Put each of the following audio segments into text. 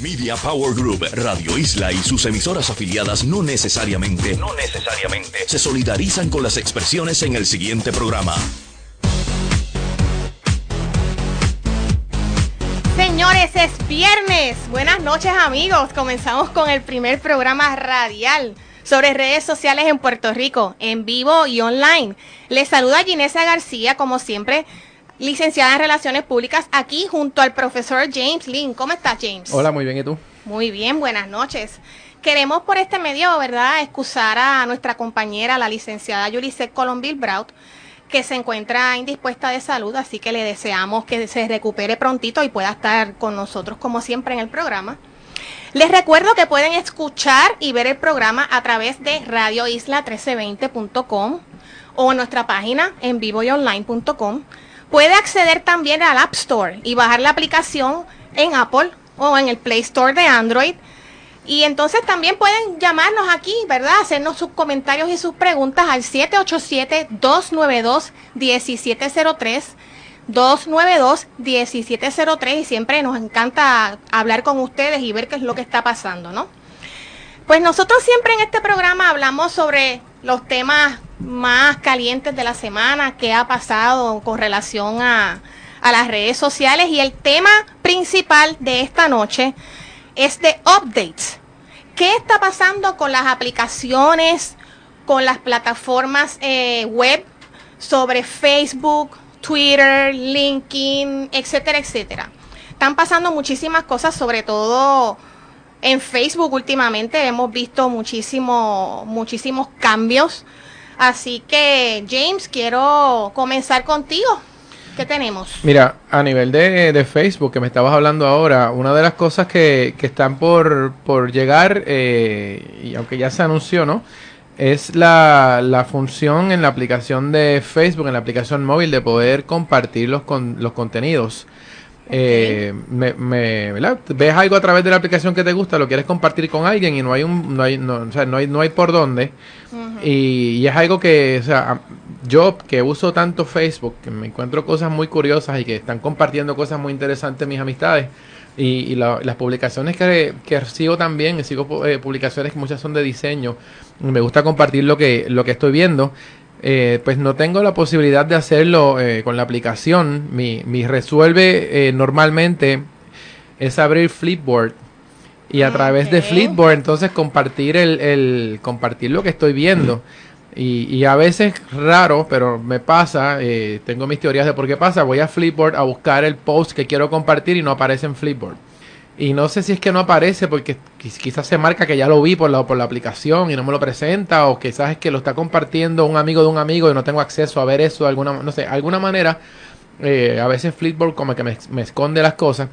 Media Power Group, Radio Isla y sus emisoras afiliadas no necesariamente, no necesariamente se solidarizan con las expresiones en el siguiente programa. Señores, es viernes. Buenas noches amigos. Comenzamos con el primer programa radial sobre redes sociales en Puerto Rico, en vivo y online. Les saluda Ginesa García, como siempre, licenciada en Relaciones Públicas, aquí junto al profesor James Lynn. ¿Cómo estás, James? Hola, muy bien, ¿y tú? Muy bien, buenas noches. Queremos por este medio, ¿verdad?, excusar a nuestra compañera, la licenciada Yulisek Colombil Braut, que se encuentra indispuesta de salud, así que le deseamos que se recupere prontito y pueda estar con nosotros como siempre en el programa. Les recuerdo que pueden escuchar y ver el programa a través de radioisla1320.com o en nuestra página en vivo y online.com. Puede acceder también al App Store y bajar la aplicación en Apple o en el Play Store de Android. Y entonces también pueden llamarnos aquí, ¿verdad? Hacernos sus comentarios y sus preguntas al 787-292-1703. 292-1703 y siempre nos encanta hablar con ustedes y ver qué es lo que está pasando, ¿no? Pues nosotros siempre en este programa hablamos sobre los temas más calientes de la semana, qué ha pasado con relación a, a las redes sociales y el tema principal de esta noche es de updates. ¿Qué está pasando con las aplicaciones, con las plataformas eh, web sobre Facebook, Twitter, LinkedIn, etcétera, etcétera? Están pasando muchísimas cosas, sobre todo en Facebook últimamente hemos visto muchísimo, muchísimos cambios. Así que, James, quiero comenzar contigo. ¿Qué tenemos? Mira, a nivel de, Facebook, que me estabas hablando ahora, una de las cosas que, que están por, por llegar, eh, y aunque ya se anunció, ¿no? Es la, la, función en la aplicación de Facebook, en la aplicación móvil, de poder compartir los, con, los contenidos. Eh, me, me, ves algo a través de la aplicación que te gusta, lo quieres compartir con alguien y no hay un, no hay, no, o sea, no hay, no hay por dónde. y, y, es algo que, o sea, yo que uso tanto Facebook, que me encuentro cosas muy curiosas y que están compartiendo cosas muy interesantes mis amistades. Y, y la, las publicaciones que, que, sigo también, sigo eh, publicaciones que muchas son de diseño. Me gusta compartir lo que, lo que estoy viendo. Eh, pues no tengo la posibilidad de hacerlo eh, con la aplicación. Mi, mi resuelve eh, normalmente es abrir Flipboard y a okay. través de Flipboard entonces compartir el, el, compartir lo que estoy viendo. Y, y a veces raro, pero me pasa, eh, tengo mis teorías de por qué pasa, voy a Flipboard a buscar el post que quiero compartir y no aparece en Flipboard. Y no sé si es que no aparece porque quizás se marca que ya lo vi por la, por la aplicación y no me lo presenta o quizás es que lo está compartiendo un amigo de un amigo y no tengo acceso a ver eso de alguna, no sé, alguna manera. Eh, a veces Flipboard como que me, esconde las cosas.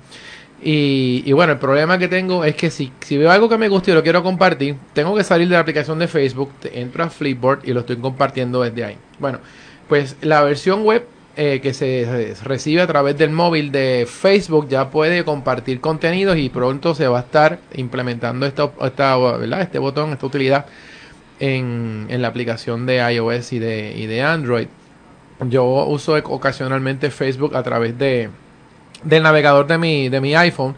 Y, y, bueno, el problema que tengo es que si, si veo algo que me gusta y lo quiero compartir, tengo que salir de la aplicación de Facebook, entro a Flipboard y lo estoy compartiendo desde ahí. Bueno, pues la versión web eh, que se recibe a través del móvil de Facebook ya puede compartir contenidos y pronto se va a estar implementando esta, esta ¿verdad? este botón, esta utilidad en, en, la aplicación de iOS y de, y de Android. Yo uso ocasionalmente Facebook a través de, del navegador de mi, de mi iPhone.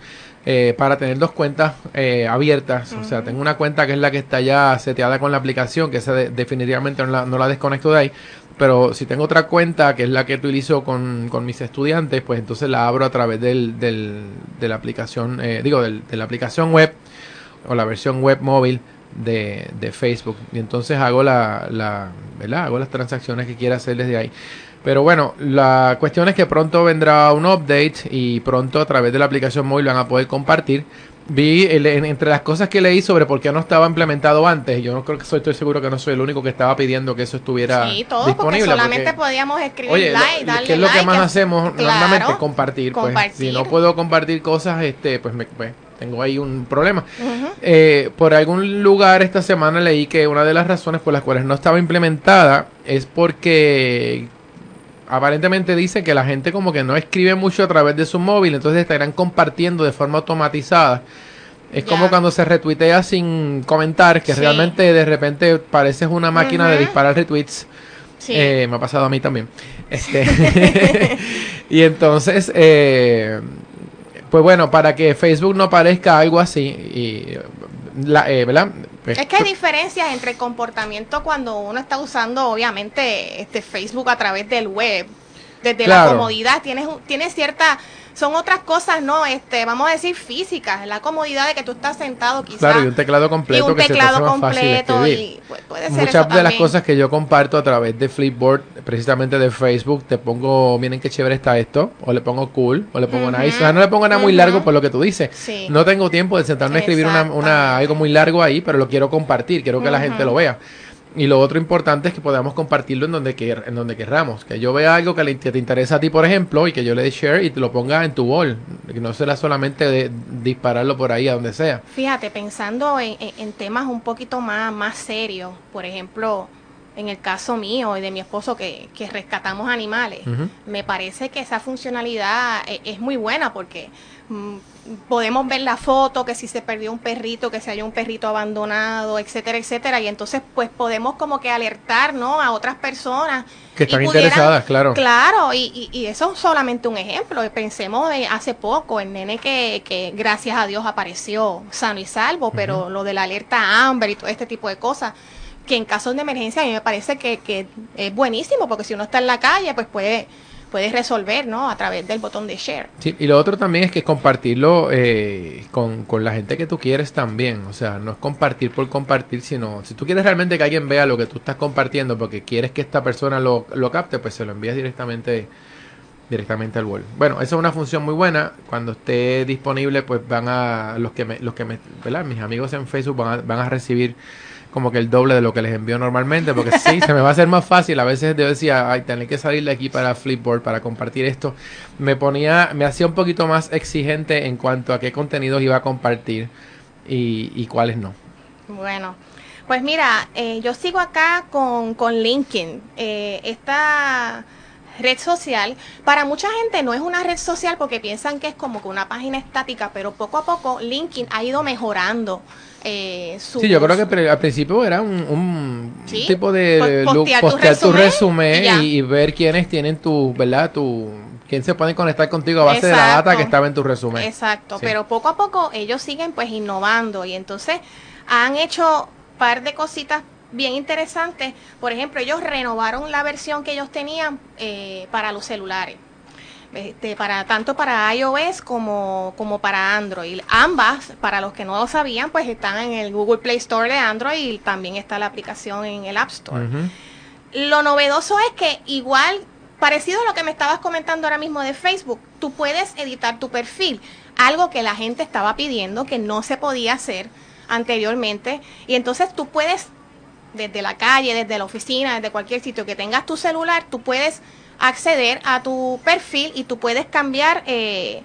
Eh, para tener dos cuentas eh, abiertas. Uh -huh. O sea, tengo una cuenta que es la que está ya seteada con la aplicación, que esa de, definitivamente no la, no la, desconecto de ahí. Pero si tengo otra cuenta, que es la que utilizo con, con mis estudiantes, pues entonces la abro a través del, del de la aplicación, eh, digo, del, de la aplicación web o la versión web móvil de, de Facebook. Y entonces hago la, la, ¿verdad? Hago las transacciones que quiera hacer desde ahí. Pero bueno, la cuestión es que pronto vendrá un update y pronto a través de la aplicación móvil van a poder compartir. Vi el, entre las cosas que leí sobre por qué no estaba implementado antes, yo no creo que soy, estoy seguro que no soy el único que estaba pidiendo que eso estuviera sí, todos, disponible. Porque solamente porque, podíamos escribir oye, like, lo, darle ¿qué es lo like, que más hacemos claro, normalmente? Compartir, compartir. Pues, si no puedo compartir cosas, este, pues, me, pues tengo ahí un problema. Uh -huh. eh, por algún lugar esta semana leí que una de las razones por las cuales no estaba implementada es porque aparentemente dice que la gente como que no escribe mucho a través de su móvil, entonces estarán compartiendo de forma automatizada. Es yeah. como cuando se retuitea sin comentar, que sí. realmente de repente pareces una máquina uh -huh. de disparar retweets. Sí. Eh, me ha pasado a mí también. Este y entonces, eh, Pues bueno, para que Facebook no parezca algo así, y, la, eh, ¿verdad? Es que hay diferencias entre comportamiento cuando uno está usando, obviamente, este Facebook a través del web. Desde la comodidad, tienes, tienes cierta son otras cosas, ¿no? Este, vamos a decir físicas, la comodidad de que tú estás sentado quizás. Claro, y un teclado completo. Y un teclado completo y puede ser Muchas de las cosas que yo comparto a través de Flipboard, precisamente de Facebook, te pongo, miren qué chévere está esto, o le pongo cool, o le pongo nice. O sea, no le pongo nada muy largo por lo que tú dices. No tengo tiempo de sentarme a escribir una, algo muy largo ahí, pero lo quiero compartir, quiero que la gente lo vea. Y lo otro importante es que podamos compartirlo en donde, en donde querramos. Que yo vea algo que, te interesa a ti, por ejemplo, y que yo le dé share y te lo ponga en tu wall. Que no será solamente de dispararlo por ahí a donde sea. Fíjate, pensando en, temas un poquito más, más serios, por ejemplo, en el caso mío y de mi esposo que, que rescatamos animales, me parece que esa funcionalidad es, es muy buena porque podemos ver la foto, que si se perdió un perrito, que si hay un perrito abandonado, etcétera, etcétera, y entonces pues podemos como que alertar, ¿no? A otras personas. Que están interesadas, claro. Claro, y, y, eso es solamente un ejemplo. Pensemos hace poco, el nene que, que gracias a Dios apareció sano y salvo, pero lo de la alerta Amber y todo este tipo de cosas, que en casos de emergencia a mí me parece que, que es buenísimo, porque si uno está en la calle, pues puede puedes resolver, ¿no? A través del botón de share. Sí, y lo otro también es que compartirlo eh, con, con, la gente que tú quieres también. O sea, no es compartir por compartir, sino si tú quieres realmente que alguien vea lo que tú estás compartiendo porque quieres que esta persona lo, lo capte, pues se lo envías directamente directamente al wall. Bueno, esa es una función muy buena. Cuando esté disponible, pues van a los que me, los que me, ¿verdad? Mis amigos en Facebook van a, van a recibir como que el doble de lo que les envío normalmente, porque sí, se me va a hacer más fácil. A veces yo decía, ay, tener que salir de aquí para Flipboard para compartir esto. Me ponía, me hacía un poquito más exigente en cuanto a qué contenidos iba a compartir y, cuáles no. Bueno, pues mira, eh, yo sigo acá con, con LinkedIn. Eh, esta red social, para mucha gente no es una red social porque piensan que es como que una página estática, pero poco a poco LinkedIn ha ido mejorando eh, sí, yo creo que al principio era un, tipo de postear, tu resumen, y, ver quiénes tienen tu, ¿verdad? Tu, quién se puede conectar contigo a base de la data que estaba en tu resumen. Exacto, pero poco a poco ellos siguen pues innovando y entonces han hecho par de cositas bien interesantes. Por ejemplo, ellos renovaron la versión que ellos tenían eh, para los celulares. Este, para tanto para iOS como, como para Android. Ambas, para los que no lo sabían, pues están en el Google Play Store de Android y también está la aplicación en el App Store. Lo novedoso es que igual, parecido a lo que me estabas comentando ahora mismo de Facebook, tú puedes editar tu perfil, algo que la gente estaba pidiendo que no se podía hacer anteriormente. Y entonces tú puedes, desde la calle, desde la oficina, desde cualquier sitio que tengas tu celular, tú puedes acceder a tu perfil y tú puedes cambiar eh,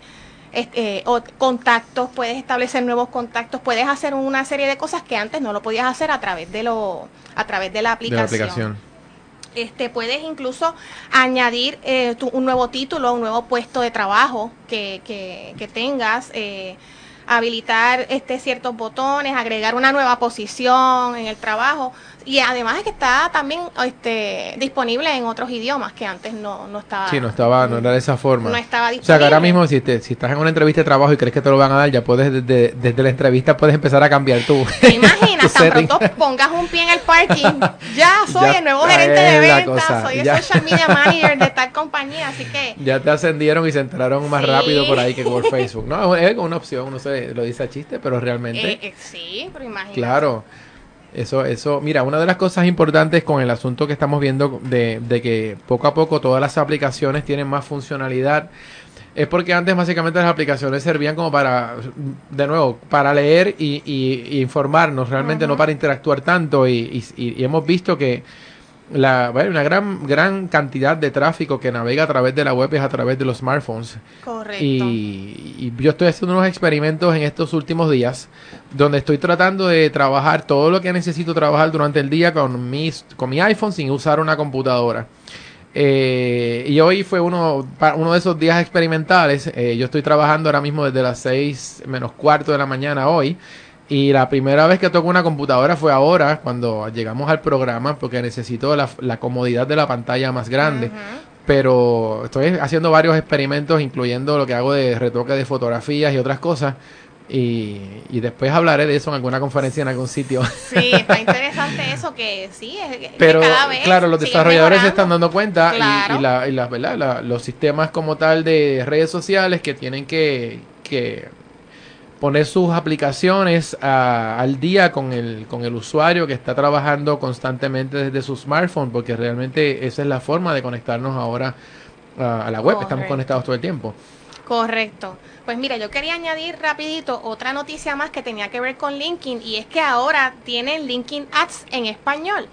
eh, contactos, puedes establecer nuevos contactos, puedes hacer una serie de cosas que antes no lo podías hacer a través de lo a través de la aplicación. Este, puedes incluso añadir eh, un nuevo título, un nuevo puesto de trabajo que, que, que tengas, habilitar este, ciertos botones, agregar una nueva posición en el trabajo. Y además es que está también este, disponible en otros idiomas que antes no, no estaba. Sí, no estaba, no era de esa forma. No estaba disponible. O sea, que ahora mismo si, te, si estás en una entrevista de trabajo y crees que te lo van a dar, ya puedes desde, desde la entrevista puedes empezar a cambiar tu. ¿Te imaginas? tan pronto pongas un pie en el parking, ya soy el nuevo gerente de ventas, soy el social media manager de tal compañía, así que. Ya te ascendieron y se enteraron más rápido por ahí que por Facebook. No, es una opción, no sé, lo dice a chiste, pero realmente. Eh, eh, sí, pero imagínate. Claro. Eso, eso, mira, una de las cosas importantes con el asunto que estamos viendo de, de, que poco a poco todas las aplicaciones tienen más funcionalidad, es porque antes básicamente las aplicaciones servían como para, de nuevo, para leer y, y, informarnos, realmente no para interactuar tanto y, y hemos visto que la, una gran, gran cantidad de tráfico que navega a través de la web es a través de los smartphones. Correcto. Y, yo estoy haciendo unos experimentos en estos últimos días donde estoy tratando de trabajar todo lo que necesito trabajar durante el día con, mis, con mi iPhone sin usar una computadora. Eh, y hoy fue uno, uno de esos días experimentales. Eh, yo estoy trabajando ahora mismo desde las 6 menos cuarto de la mañana hoy. Y la primera vez que toco una computadora fue ahora, cuando llegamos al programa, porque necesito la, comodidad de la pantalla más grande. pero estoy haciendo varios experimentos, incluyendo lo que hago de retoque de fotografías y otras cosas. Y, y, después hablaré de eso en alguna conferencia en algún sitio. Sí, está interesante eso que sí, es, pero cada vez claro, los desarrolladores se están dando cuenta y, la, y la, ¿verdad? los sistemas como tal de redes sociales que tienen que, que poner sus aplicaciones al día con el, con el usuario que está trabajando constantemente desde su smartphone, porque realmente esa es la forma de conectarnos ahora a la web, estamos conectados todo el tiempo. Correcto. Pues mira, yo quería añadir rapidito otra noticia más que tenía que ver con LinkedIn y es que ahora tienen LinkedIn Ads en español.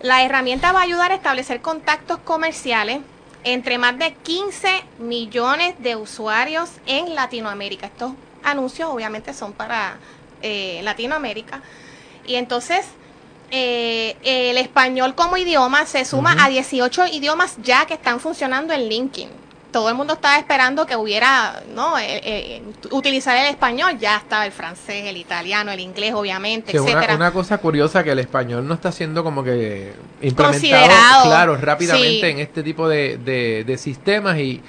La herramienta va a ayudar a establecer contactos comerciales entre más de 15 millones de usuarios en Latinoamérica. Estos anuncios obviamente son para eh, Latinoamérica. Y entonces eh, el español como idioma se suma a 18 idiomas ya que están funcionando en LinkedIn todo el mundo estaba esperando que hubiera, ¿no? Eh, eh, utilizar el español, ya estaba el francés, el italiano, el inglés, obviamente, etcétera. Una, cosa curiosa que el español no está siendo como que implementado, claro, rápidamente en este tipo de, de, sistemas y,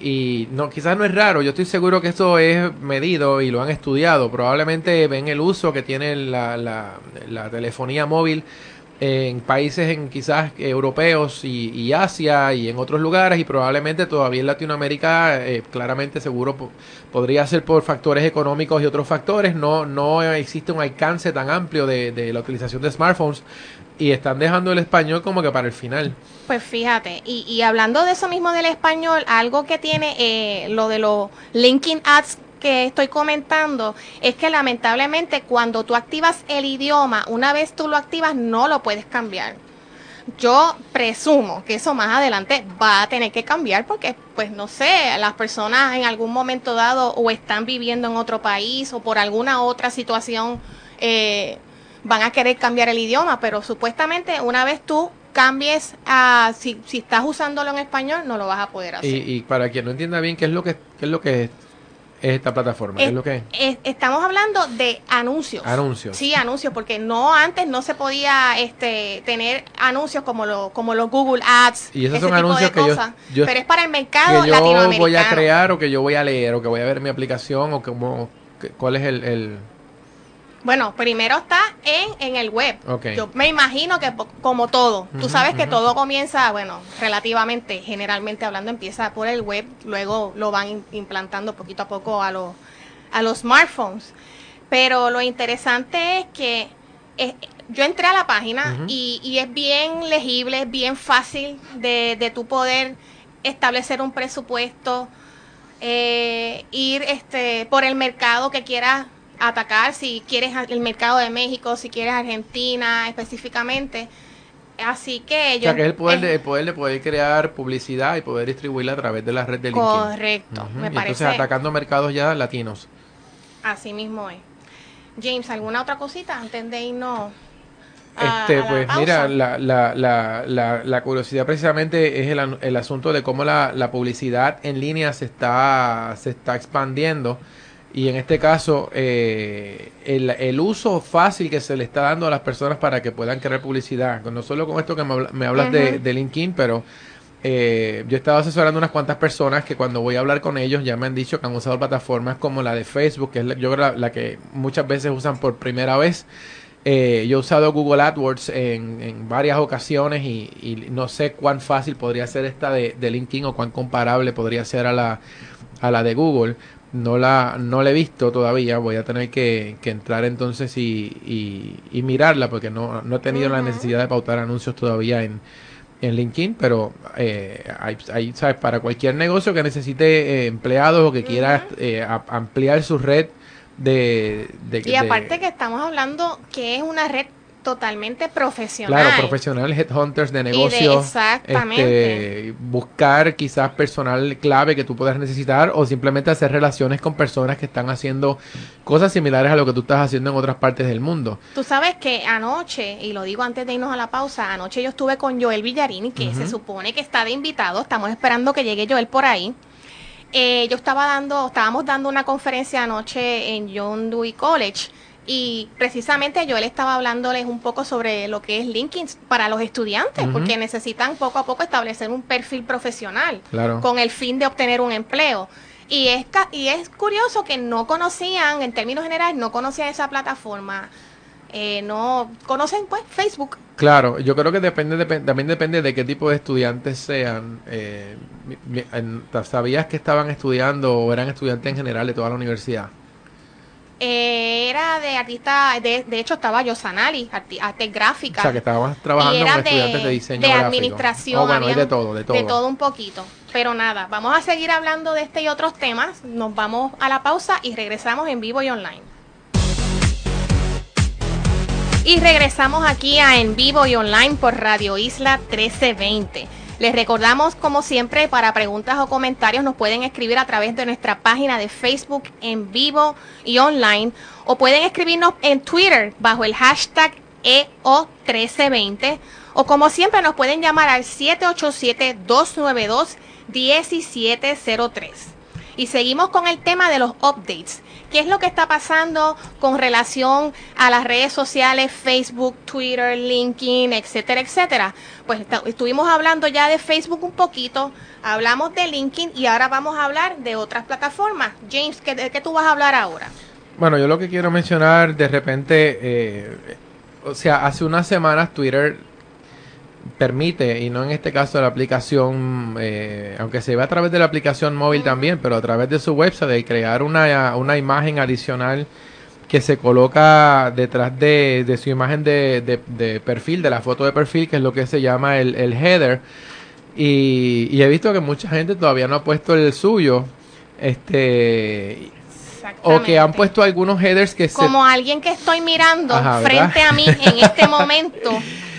y no, quizás no es raro, yo estoy seguro que esto es medido y lo han estudiado. Probablemente ven el uso que tiene la, la, la telefonía móvil en países en quizás europeos y, Asia y en otros lugares y probablemente todavía en Latinoamérica eh, claramente seguro podría ser por factores económicos y otros factores no no existe un alcance tan amplio de, la utilización de smartphones y están dejando el español como que para el final. Pues fíjate, y, y hablando de eso mismo del español, algo que tiene eh, lo de los linking ads que estoy comentando es que lamentablemente cuando tú activas el idioma, una vez tú lo activas no lo puedes cambiar. Yo presumo que eso más adelante va a tener que cambiar porque, pues no sé, las personas en algún momento dado o están viviendo en otro país o por alguna otra situación eh, van a querer cambiar el idioma, pero supuestamente una vez tú cambies a si, si estás usándolo en español no lo vas a poder hacer. Y, y para quien no entienda bien qué es lo que qué es lo que es esta plataforma? Es, lo que estamos hablando de anuncios. Anuncios. Sí, anuncios, porque no antes no se podía este tener anuncios como lo, como los Google Ads. Y esos son anuncios que yo, Pero es para el mercado que yo voy a crear o que yo voy a leer o que voy a ver mi aplicación o como cuál es el bueno, primero está en, en el web. Yo me imagino que como todo, tú sabes que todo comienza, bueno, relativamente, generalmente hablando, empieza por el web, luego lo van implantando poquito a poco a, los a los smartphones. Pero lo interesante es que eh, yo entré a la página y, y, es bien legible, es bien fácil de, de tu poder establecer un presupuesto, eh, ir este por el mercado que quieras atacar si quieres el mercado de México, si quieres Argentina específicamente. Así que yo... O sea, que es el poder, de, poder de poder crear publicidad y poder distribuirla a través de la red de LinkedIn. Correcto, me parece. Entonces atacando mercados ya latinos. Así mismo es. James, ¿alguna otra cosita antes de irnos? este, pues mira, la, la, la, la, curiosidad precisamente es el, el asunto de cómo la, la publicidad en línea se está, se está expandiendo y en este caso, eh, el, el, uso fácil que se le está dando a las personas para que puedan crear publicidad, no solo con esto que me, hablas de, de, LinkedIn, pero eh, yo he estado asesorando unas cuantas personas que cuando voy a hablar con ellos ya me han dicho que han usado plataformas como la de Facebook, que es la, yo creo la, que muchas veces usan por primera vez. Eh, yo he usado Google AdWords en, en varias ocasiones y, y, no sé cuán fácil podría ser esta de, de LinkedIn o cuán comparable podría ser a la, a la de Google no la, no la he visto todavía, voy a tener que, que entrar entonces y, y, mirarla porque no, no he tenido la necesidad de pautar anuncios todavía en, en LinkedIn, pero eh, hay, ¿sabes? para cualquier negocio que necesite eh, empleados o que quiera eh, ampliar su red de, de... Y aparte que estamos hablando que es una red totalmente profesional. Claro, profesional, headhunters de negocios. exactamente. Este, buscar quizás personal clave que tú puedas necesitar o simplemente hacer relaciones con personas que están haciendo cosas similares a lo que tú estás haciendo en otras partes del mundo. Tú sabes que anoche, y lo digo antes de irnos a la pausa, anoche yo estuve con Joel Villarini, que se supone que está de invitado, estamos esperando que llegue Joel por ahí. Eh, yo estaba dando, estábamos dando una conferencia anoche en John Dewey College Y precisamente yo le estaba hablándoles un poco sobre lo que es LinkedIn para los estudiantes, porque necesitan poco a poco establecer un perfil profesional con el fin de obtener un empleo. Y es, y es curioso que no conocían, en términos generales, no conocían esa plataforma. Eh, no conocen pues Facebook. Claro, yo creo que depende, también depende de qué tipo de estudiantes sean. Eh, ¿Sabías que estaban estudiando o eran estudiantes en general de toda la universidad? Eh, era de artista, de, de hecho estaba Yosanali, arte, arte gráfica. O sea, que estabas trabajando con estudiantes de diseño De administración. Oh, bueno, de todo, de todo. De todo un poquito. Pero nada, vamos a seguir hablando de este y otros temas. Nos vamos a la pausa y regresamos en vivo y online. Y regresamos aquí a En Vivo y Online por Radio Isla 1320. Les recordamos, como siempre, para preguntas o comentarios nos pueden escribir a través de nuestra página de Facebook en vivo y online o pueden escribirnos en Twitter bajo el hashtag EO1320 o como siempre nos pueden llamar al 787-292-1703. Y seguimos con el tema de los updates qué es lo que está pasando con relación a las redes sociales, Facebook, Twitter, LinkedIn, etcétera, etcétera. Pues estuvimos hablando ya de Facebook un poquito, hablamos de LinkedIn y ahora vamos a hablar de otras plataformas. James, ¿de qué tú vas a hablar ahora? Bueno, yo lo que quiero mencionar de repente, eh, o sea, hace unas semanas Twitter permite, y no en este caso la aplicación, eh, aunque se ve a través de la aplicación móvil también, pero a través de su website, de crear una, una imagen adicional que se coloca detrás de, de su imagen de, de, perfil, de la foto de perfil, que es lo que se llama el, el header. Y, y, he visto que mucha gente todavía no ha puesto el suyo. Este. O que han puesto algunos headers que Como alguien que estoy mirando frente a mí en este momento.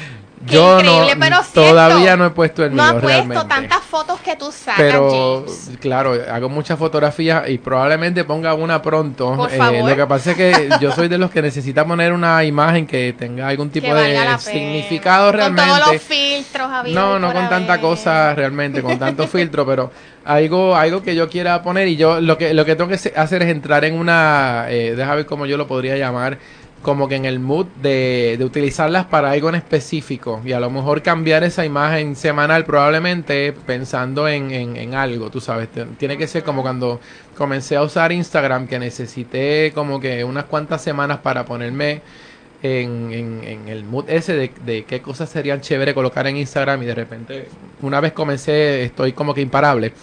yo no, todavía no he puesto el mío. No has puesto tantas fotos que tú sacas, Pero, claro, hago muchas fotografías y probablemente ponga una pronto. Eh, lo que pasa es que yo soy de los que necesita poner una imagen que tenga algún tipo de significado realmente. Con todos los filtros, No, no con tanta cosa realmente, con tanto filtro, pero algo algo que yo quiera poner y yo lo que lo que tengo que hacer es entrar en una, eh, déjame ver cómo yo lo podría llamar como que en el mood de, de, utilizarlas para algo en específico. Y a lo mejor cambiar esa imagen semanal probablemente pensando en, en, algo, tú sabes, tiene que ser como cuando comencé a usar Instagram que necesité como que unas cuantas semanas para ponerme en, en, el mood ese de, de, qué cosas serían chévere colocar en Instagram y de repente una vez comencé estoy como que imparable.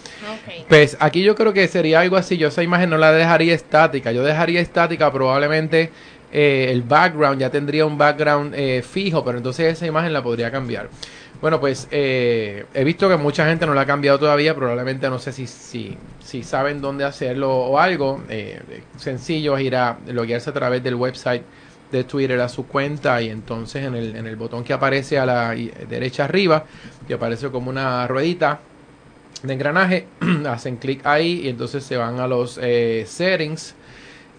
Pues aquí yo creo que sería algo así, yo esa imagen no la dejaría estática, yo dejaría estática probablemente eh, el background ya tendría un background eh, fijo, pero entonces esa imagen la podría cambiar. Bueno, pues eh, he visto que mucha gente no la ha cambiado todavía, probablemente no sé si, si, si saben dónde hacerlo o algo. sencillo es ir a loguearse a través del website de Twitter a su cuenta y entonces en el, en el botón que aparece a la derecha arriba, que aparece como una ruedita de engranaje, hacen clic ahí y entonces se van a los settings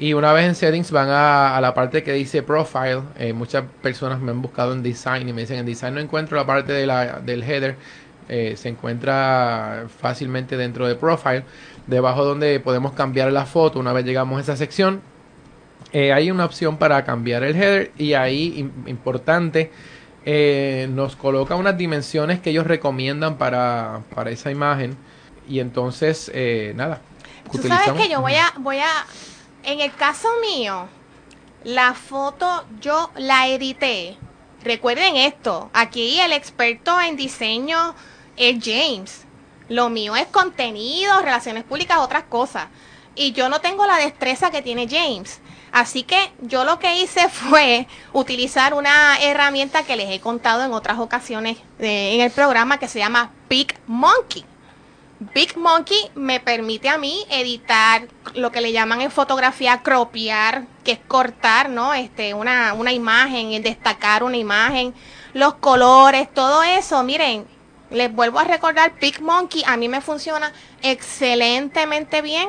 y una vez en settings van a, la parte que dice profile. Eh, muchas personas me han buscado en design y me dicen en design no encuentro la parte de la, del header. Eh, se encuentra fácilmente dentro de profile. Debajo donde podemos cambiar la foto una vez llegamos a esa sección. Eh, hay una opción para cambiar el header y ahí importante nos coloca unas dimensiones que ellos recomiendan para, para esa imagen. Y entonces, nada. Tú sabes que yo voy a, voy a en el caso mío, la foto yo la edité. Recuerden esto, aquí el experto en diseño es James. Lo mío es contenido, relaciones públicas, otras cosas. Y yo no tengo la destreza que tiene James. Así que yo lo que hice fue utilizar una herramienta que les he contado en otras ocasiones en el programa que se llama Pick Monkey. Big Monkey me permite a mí editar lo que le llaman en fotografía cropiar, que es cortar, ¿no? Este, una, una imagen, destacar una imagen, los colores, todo eso. Miren, les vuelvo a recordar, Big Monkey a mí me funciona excelentemente bien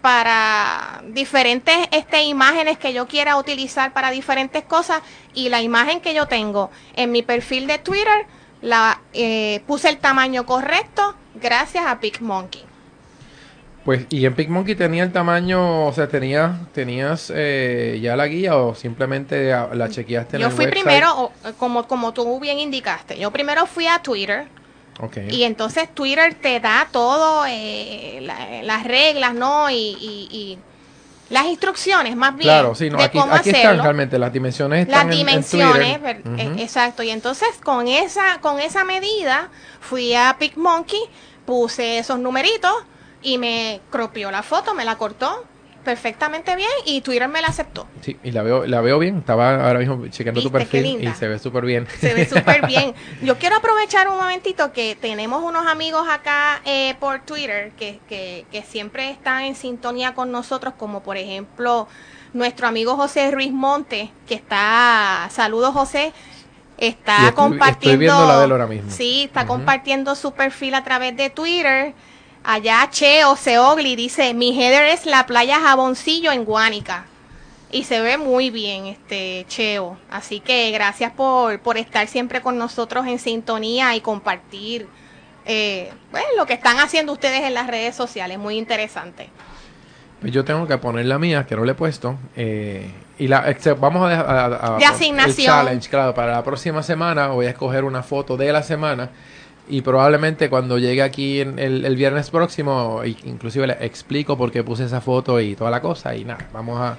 para diferentes este, imágenes que yo quiera utilizar para diferentes cosas y la imagen que yo tengo en mi perfil de Twitter la eh, puse el tamaño correcto gracias a PicMonkey. Pues, ¿y en PicMonkey tenía el tamaño, o sea, tenía, tenías eh, ya la guía o simplemente la chequeaste en Yo el fui website? primero, como, como tú bien indicaste, yo primero fui a Twitter. Okay. Y entonces Twitter te da todo, eh, la- las reglas, ¿no? Y, y- y las instrucciones, más bien, Claro, sí, no, de aquí, cómo aquí están hacerlo. realmente, las dimensiones las están en- en, dimensiones, ver- eh, exacto. Y entonces con esa, con esa medida fui a PicMonkey, puse esos numeritos y me cropió la foto, me la cortó perfectamente bien y Twitter me la aceptó. Sí, y la veo, la veo bien. Estaba ahora mismo chequeando tu ¿Viste qué perfil y se ve súper bien. Se ve súper bien. Yo quiero aprovechar un momentito que tenemos unos amigos acá eh, por Twitter que, que, que siempre están en sintonía con nosotros, como por ejemplo nuestro amigo José Ruiz Monte, que está, saludos José, está estoy- compartiendo. estoy viendo la de él ahora mismo. Sí, está compartiendo su perfil a través de Twitter. Allá Cheo Seogli dice, mi header es la playa Jaboncillo en Guánica. Y se ve muy bien, este Cheo. Así que gracias por, por estar siempre con nosotros en sintonía y compartir eh, bueno, lo que están haciendo ustedes en las redes sociales. Muy interesante. Pues yo tengo que poner la mía, que no le he puesto. eh, y la ex- vamos a dejar a- a- a- De asignación. el challenge, claro, para la próxima semana voy a escoger una foto de la semana y probablemente cuando llegue aquí en el, el viernes próximo, inclusive le explico por qué puse esa foto y toda la cosa y nada, vamos a...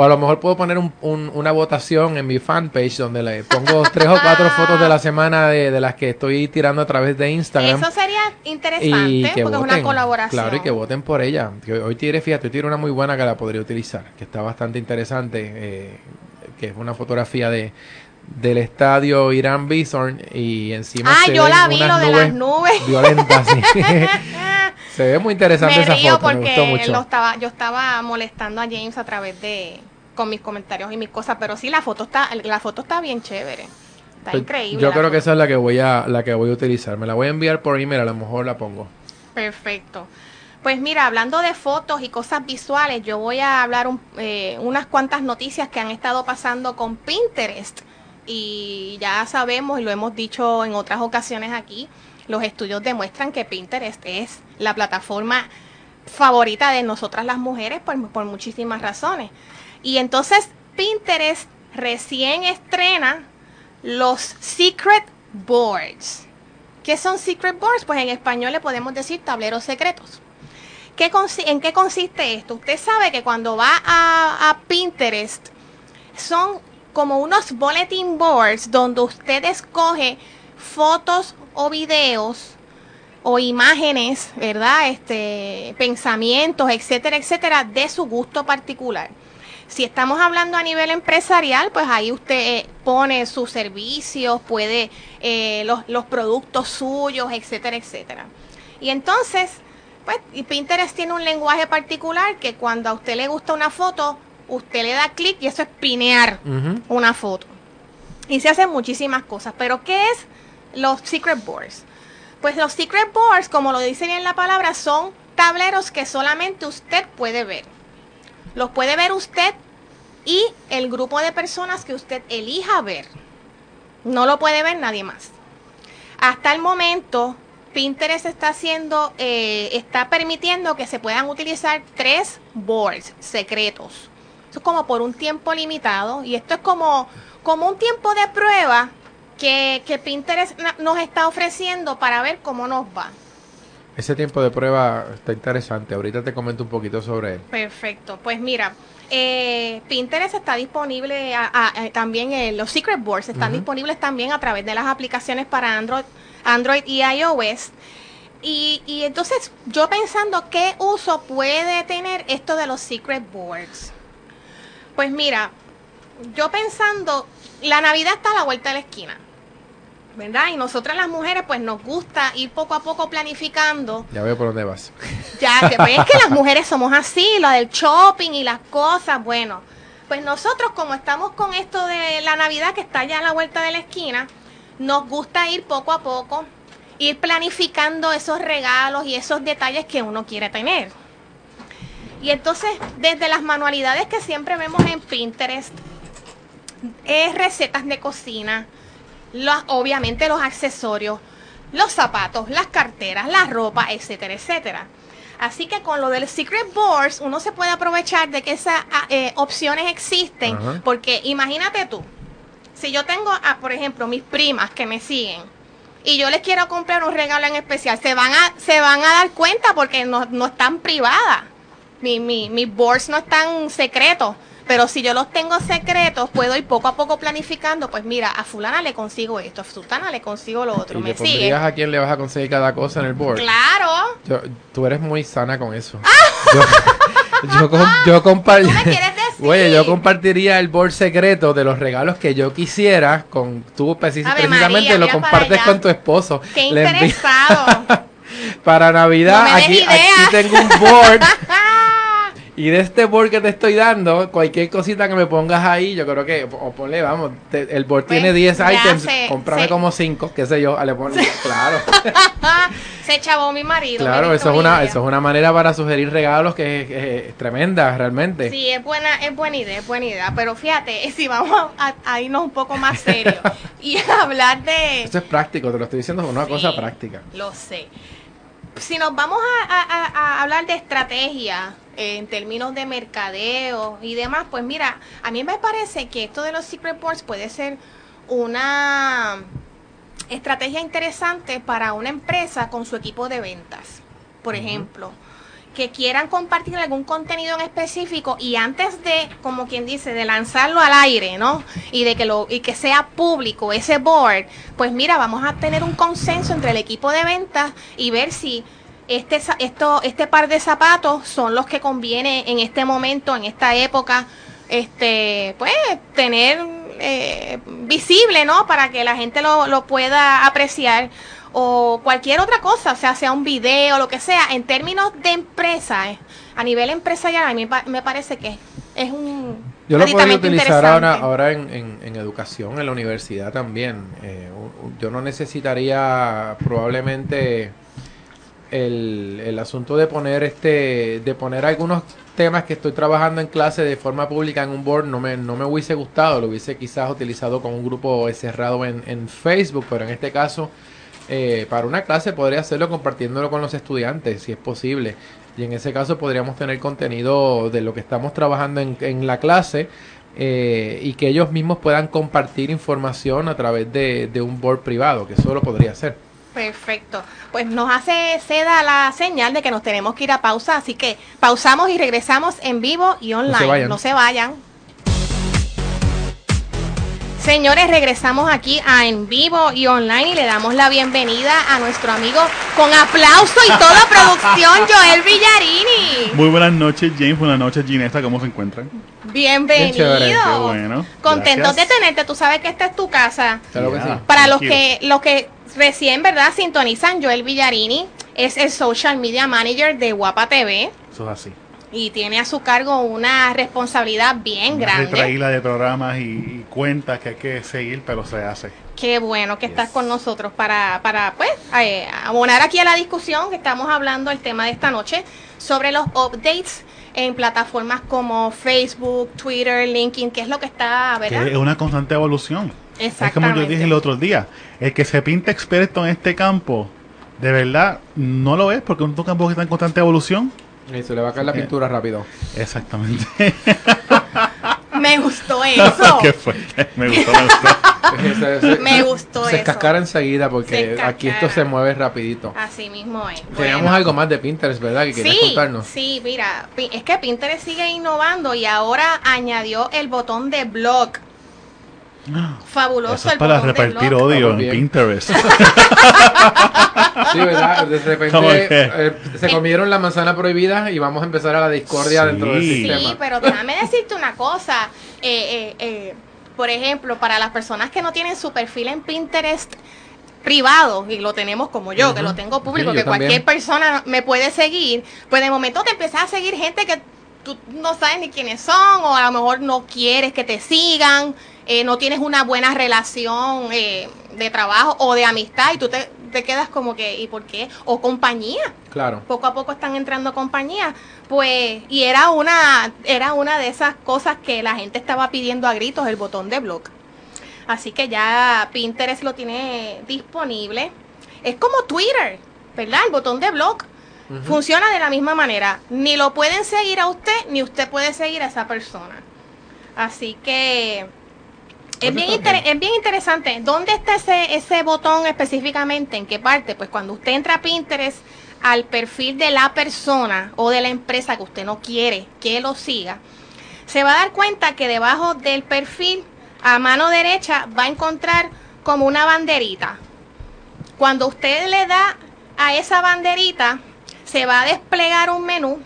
O a lo mejor puedo poner un- un- una votación en mi fanpage donde le pongo tres o cuatro fotos de la semana de, de las que estoy tirando a través de Instagram. Eso sería Y interesante que porque es una colaboración. Claro, y que voten por ella. Que hoy tiré, fíjate, hoy tiré una muy buena que la podría utilizar, que está bastante interesante, eh, que es una fotografía de del estadio Irán Bison y encima Ah, se yo ven la vi, unas lo de las nubes. violentas. sí. se ve muy interesante me esa río foto, me gustó porque mucho. lo estaba, yo estaba molestando a James a través de con mis comentarios y mis cosas, pero sí la foto está, la foto está bien chévere. Está Pues, increíble. Yo creo que esa es la que voy a la que voy a utilizar. Me la voy a enviar por email, a lo mejor la pongo. Perfecto. Pues mira, hablando de fotos y cosas visuales, yo voy a hablar un- eh, unas cuantas noticias que han estado pasando con Pinterest. Y ya sabemos, y lo hemos dicho en otras ocasiones aquí, los estudios demuestran que Pinterest es la plataforma favorita de nosotras las mujeres por, por muchísimas razones. Y entonces Pinterest recién estrena los Secret Boards. ¿Qué son Secret Boards? Pues en español le podemos decir tableros secretos. ¿Qué ¿En qué consiste esto? Usted sabe que cuando va a Pinterest son como unos bulletin boards donde usted escoge fotos o videos o imágenes, ¿verdad? Este, pensamientos, etcétera, etcétera, de su gusto particular. Si estamos hablando a nivel empresarial, pues ahí usted eh, pone sus servicios, puede eh, los, los productos suyos, etcétera, etcétera. Y entonces, pues Pinterest tiene un lenguaje particular que cuando a usted le gusta una foto, usted le da clic y eso es pinear una foto. Y se hacen muchísimas cosas. Pero ¿qué es los secret boards? Pues los secret boards, como lo dice bien la palabra, son tableros que solamente usted puede ver. Los puede ver usted y el grupo de personas que usted elija ver. No lo puede ver nadie más. Hasta el momento, Pinterest está haciendo, eh, está permitiendo que se puedan utilizar tres boards secretos. Es como por un tiempo limitado. Y esto es como, como un tiempo de prueba que, que Pinterest nos está ofreciendo para ver cómo nos va. Ese tiempo de prueba está interesante. Ahorita te comento un poquito sobre él. Perfecto. Pues mira, eh, Pinterest está disponible a- a- a- también, eh, los Secret Boards están disponibles también a través de las aplicaciones para Android, Android y iOS. Y, y entonces yo pensando qué uso puede tener esto de los Secret Boards. Pues mira, yo pensando, la Navidad está a la vuelta de la esquina. ¿Verdad? Y nosotras las mujeres pues nos gusta ir poco a poco planificando Ya veo por dónde vas. ya, que pues es que las mujeres somos así, lo del shopping y las cosas, bueno, pues nosotros como estamos con esto de la Navidad que está ya a la vuelta de la esquina, nos gusta ir poco a poco, ir planificando esos regalos y esos detalles que uno quiere tener. Y entonces, desde las manualidades que siempre vemos en Pinterest, es recetas de cocina, los- obviamente los accesorios, los zapatos, las carteras, la ropa, etcétera, etcétera. Así que con lo del Secret Boards, uno se puede aprovechar de que esas ah, eh, opciones existen, porque imagínate tú, si yo tengo, a, por ejemplo, mis primas que me siguen y yo les quiero comprar un regalo en especial, se van a, se van a dar cuenta porque no, no están privadas. Mi, mi, mis boards no están secretos. Pero si yo los tengo secretos, puedo ir poco a poco planificando. Pues mira, a fulana le consigo esto, a fulana le consigo lo otro. ¿Y ¿Me le sigue? a quién le vas a conseguir cada cosa en el board? Claro. Yo- tú eres muy sana con eso. Yo, yo, com- yo compar- ¿Tú me quieres decir? Oye, yo compartiría el board secreto de los regalos que yo quisiera con tú precisamente María, lo compartes con tu esposo. Qué interesado. Para Navidad No aquí, aquí tengo un board y de este board que te estoy dando, cualquier cosita que me pongas ahí, yo creo que o ponle, vamos, te- el board Pues, tiene 10 ya items, sé. como 5, qué sé yo, le pones, claro. Se chavó mi marido. Claro, eso es una, idea. eso es una manera para sugerir regalos que es, es- es tremenda, realmente. Sí, es buena, es buena idea, es buena idea. Pero fíjate, si vamos a, a irnos un poco más serios y a hablar de... Esto es práctico, te lo estoy diciendo, es una Sí, cosa práctica. Lo sé. Si nos vamos a, a- a- a hablar de estrategia en términos de mercadeo y demás, pues mira, a mí me parece que esto de los secret boards puede ser una estrategia interesante para una empresa con su equipo de ventas. Por ejemplo, que quieran compartir algún contenido en específico y antes de, como quien dice, de lanzarlo al aire, ¿no? Y de que lo y que sea público ese board, pues mira, vamos a tener un consenso entre el equipo de ventas y ver si este esto este par de zapatos son los que conviene en este momento, en esta época, este, pues tener eh, visible, ¿no? Para que la gente lo, lo pueda apreciar o cualquier otra cosa, o sea, sea un video, lo que sea, en términos de empresa, eh, a nivel empresarial, a mí pa- me parece que es un Yo lo podría utilizar ahora, ahora en, en- en educación, en la universidad también. Eh, yo no necesitaría probablemente el, el asunto de poner este, de poner algunos temas que estoy trabajando en clase de forma pública en un board, no me, no me hubiese gustado, lo hubiese quizás utilizado con un grupo cerrado en, en Facebook, pero en este caso, eh, para una clase podría hacerlo compartiéndolo con los estudiantes, si es posible. Y en ese caso podríamos tener contenido de lo que estamos trabajando en, en la clase eh, y que ellos mismos puedan compartir información a través de, de un board privado, que eso lo podría hacer. Perfecto. Pues nos hace seda la señal de que nos tenemos que ir a pausa, así que pausamos y regresamos en vivo y online. vayan. No se vayan. Señores, regresamos aquí a en vivo y online y le damos la bienvenida a nuestro amigo con aplauso y toda producción, Joel Villarini. Muy buenas noches, James. Buenas noches, Ginesta. ¿Cómo se encuentran? Bienvenido. chévere, bueno. Contentos de tenerte. Tú sabes que esta es tu casa. Claro que sí. Para los que, los que recién, ¿verdad? Sintonizan, Joel Villarini es el social media manager de Guapa TV Eso es así. y tiene a su cargo una responsabilidad bien Una grande. retraída de programas y, y cuentas que hay que seguir, pero se hace. Qué bueno que estás con nosotros para, para pues, eh, abonar aquí a la discusión que estamos hablando el tema de esta noche sobre los updates en plataformas como Facebook, Twitter, LinkedIn, que es lo que está, Que ¿verdad? es una constante evolución. Es como Exactamente. yo dije el otro día. El que se pinta experto en este campo, de verdad, no lo es porque es un campo que está en constante evolución. Y se le va a caer la Eh. pintura rápido. Exactamente. Me gustó eso. Qué fuerte. Me gustó, me gustó. Se- se- Me gustó Se eso. cascara enseguida Se porque aquí esto se mueve rapidito. Así mismo es. Teníamos Bueno. algo más de Pinterest, ¿verdad? Que querías Sí, contarnos. sí, mira, es que Pinterest sigue innovando y ahora añadió el botón de blog. Fabuloso Eso es el para repartir odio en. Pinterest. Sí, ¿verdad? De repente eh, se comieron la manzana prohibida y vamos a empezar a la discordia Sí. dentro del Sí, sistema. Sí, pero déjame decirte una cosa. Eh, eh, eh, por ejemplo, para las personas que no tienen su perfil en Pinterest privado, y lo tenemos como yo, que lo tengo público, Sí, que cualquier también. persona me puede seguir, pues de momento te empiezas a seguir gente que tú no sabes ni quiénes son, o a lo mejor no quieres que te sigan, eh, no tienes una buena relación eh, de trabajo o de amistad, y tú te, te quedas como que, ¿y por qué? O compañía Claro. poco a poco están entrando compañías, pues, y era una, era una de esas cosas que la gente estaba pidiendo a gritos, el botón de blog. Así que ya Pinterest lo tiene disponible. Es como Twitter, ¿verdad? El botón de blog. Funciona de la misma manera. Ni lo pueden seguir a usted, ni usted puede seguir a esa persona. Así que es bien, es bien interesante. ¿Dónde está ese, ese botón específicamente? ¿En qué parte? Pues cuando usted entra a Pinterest al perfil de la persona o de la empresa que usted no quiere que lo siga, se va a dar cuenta que debajo del perfil, a mano derecha, va a encontrar como una banderita. Cuando usted le da a esa banderita, se va a desplegar un menú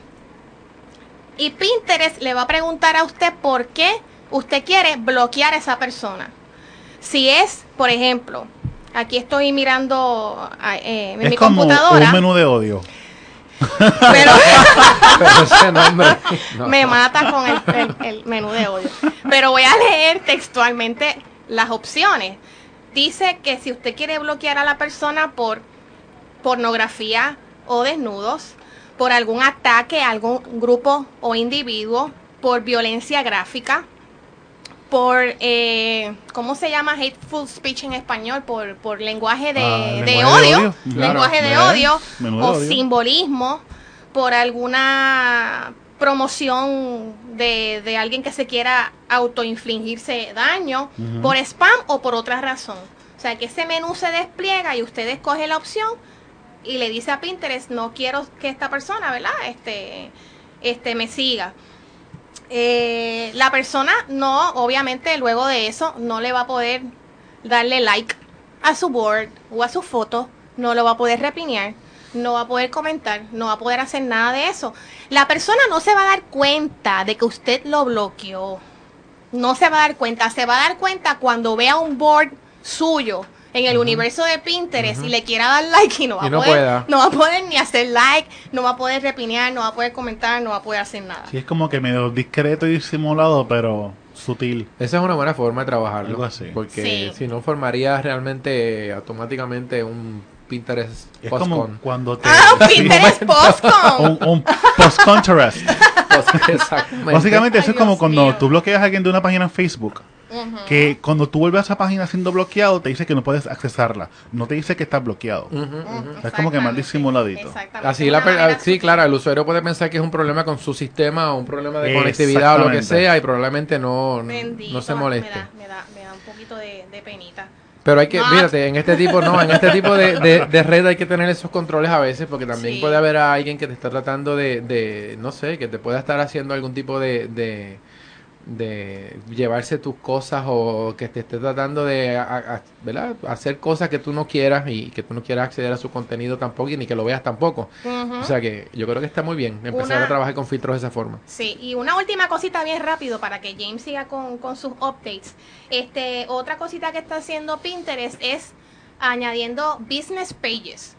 y Pinterest le va a preguntar a usted por qué usted quiere bloquear a esa persona. Si es, por ejemplo, aquí estoy mirando eh, en es mi como computadora, un menú de odio. pero Pero ese nombre. no. me mata con el, el- el menú de odio. Pero voy a leer textualmente las opciones. Dice que si usted quiere bloquear a la persona por pornografía o desnudos, por algún ataque a algún grupo o individuo, por violencia gráfica, por, eh, ¿cómo se llama? Hateful speech en español, por, por lenguaje de, Ah, de lenguaje de odio, lenguaje de odio, o odio. simbolismo, por alguna promoción de, de alguien que se quiera autoinfligirse daño, por spam o por otra razón. O sea que ese menú se despliega y usted escoge la opción y le dice a Pinterest, no quiero que esta persona, ¿verdad? Este, este me siga. Eh, la persona no, obviamente luego de eso, no le va a poder darle like a su board o a su foto, no lo va a poder repinear, no va a poder comentar, no va a poder hacer nada de eso. La persona no se va a dar cuenta de que usted lo bloqueó. No se va a dar cuenta, se va a dar cuenta cuando vea un board suyo en el universo de Pinterest y le quiera dar like y no va Y a no poder, pueda. no va a poder ni hacer like, no va a poder repinear, no va a poder comentar, no va a poder hacer nada. Sí, es como que medio discreto y disimulado, pero sutil. Esa es una buena forma de trabajarlo. Algo así. Porque Sí. si no formaría realmente automáticamente un Pinterest Es como cuando te... Ah, un. Pinterest Postcon. un, un post-contrast. Exactamente. Básicamente eso Ay, es como Dios cuando mío. tú bloqueas a alguien de una página en Facebook. Que cuando tú vuelves a esa página siendo bloqueado, te dice que no puedes accesarla. No te dice que estás bloqueado. Es como que más Exactamente. disimuladito. Exactamente. Así la manera sí, claro, el usuario puede pensar que es un problema con su sistema o un problema de conectividad o lo que sea y probablemente no, Bendito, no se Me moleste. da, me da, me da un poquito de, de penita. Pero hay que, No. fíjate, en este tipo, no, en este tipo de, de, de red hay que tener esos controles a veces, porque también Sí. puede haber a alguien que te está tratando de, de, no sé, que te pueda estar haciendo algún tipo de, de, llevarse tus cosas o que te esté tratando de, a- a- ¿verdad? Hacer cosas que tú no quieras y que tú no quieras acceder a su contenido tampoco y ni que lo veas tampoco. O sea que yo creo que está muy bien empezar Una- a trabajar con filtros de esa forma. Sí, y una última cosita bien rápido para que James siga con, con sus updates. Este, otra cosita que está haciendo Pinterest es añadiendo business pages.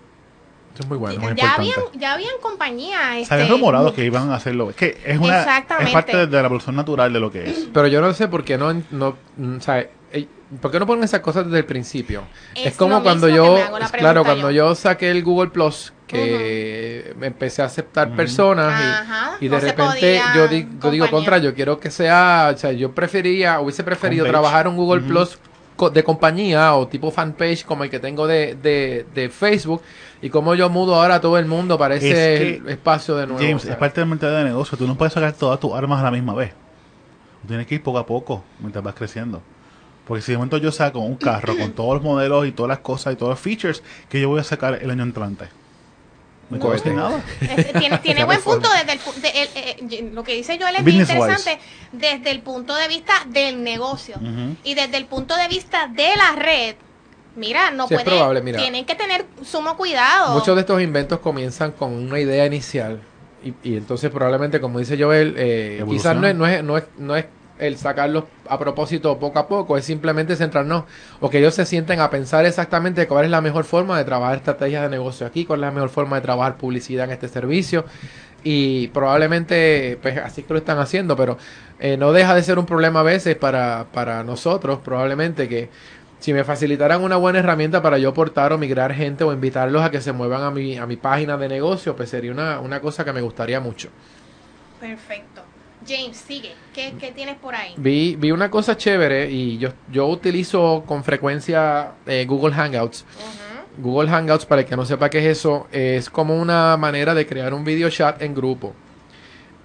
Es muy bueno. Muy ya importante. habían, ya habían compañías. Se Este, había rumorado que iban a hacerlo. Es que es una es parte de la evolución natural de lo que es. Pero yo no sé por qué no, no mm, o sea, eh, ¿por qué no ponen esas cosas desde el principio? Es, Es como lo cuando mismo que yo, me hago la claro, cuando yo. yo saqué el Google Plus, que me empecé a aceptar personas y- Ajá, y, de no se repente yo, di- yo digo contra, yo quiero que sea, o sea, yo prefería, hubiese preferido Homepage. trabajar un Google. Plus de compañía o tipo fanpage como el que tengo de, de, de Facebook y como yo mudo ahora a todo el mundo para ese Es que, espacio de nuevo. James, sea. es parte del mentalidad de negocio. Tú no puedes sacar todas tus armas a la misma vez. Tienes que ir poco a poco mientras vas creciendo. Porque si de momento yo saco un carro con todos los modelos y todas las cosas y todos los features que yo voy a sacar el año entrante. No Un cohete. hacer nada. Es- tiene tiene buen punto desde el de- el- eh, lo que dice Joel es bien Business wise. interesante desde el punto de vista del negocio Ujú. y desde el punto de vista de la red mira no Sí, es puede probable, mira. tienen que tener sumo cuidado Muchos de estos inventos comienzan con una idea inicial y, y entonces probablemente, como dice Joel, eh, quizás no es, no, es, no, es, no es el sacarlos a propósito poco a poco, es simplemente centrarnos o que ellos se sienten a pensar exactamente cuál es la mejor forma de trabajar estrategias de negocio aquí, cuál es la mejor forma de trabajar publicidad en este servicio y probablemente pues así que lo están haciendo, pero eh, no deja de ser un problema a veces para, para nosotros, probablemente que si me facilitaran una buena herramienta para yo aportar o migrar gente o invitarlos a que se muevan a mi, a mi página de negocio, pues sería una, una cosa que me gustaría mucho. perfecto James sigue ¿Qué, qué tienes por ahí? Vi, vi una cosa chévere y yo, yo utilizo con frecuencia eh, Google Hangouts. Google Hangouts, para el que no sepa qué es eso, es como una manera de crear un video chat en grupo.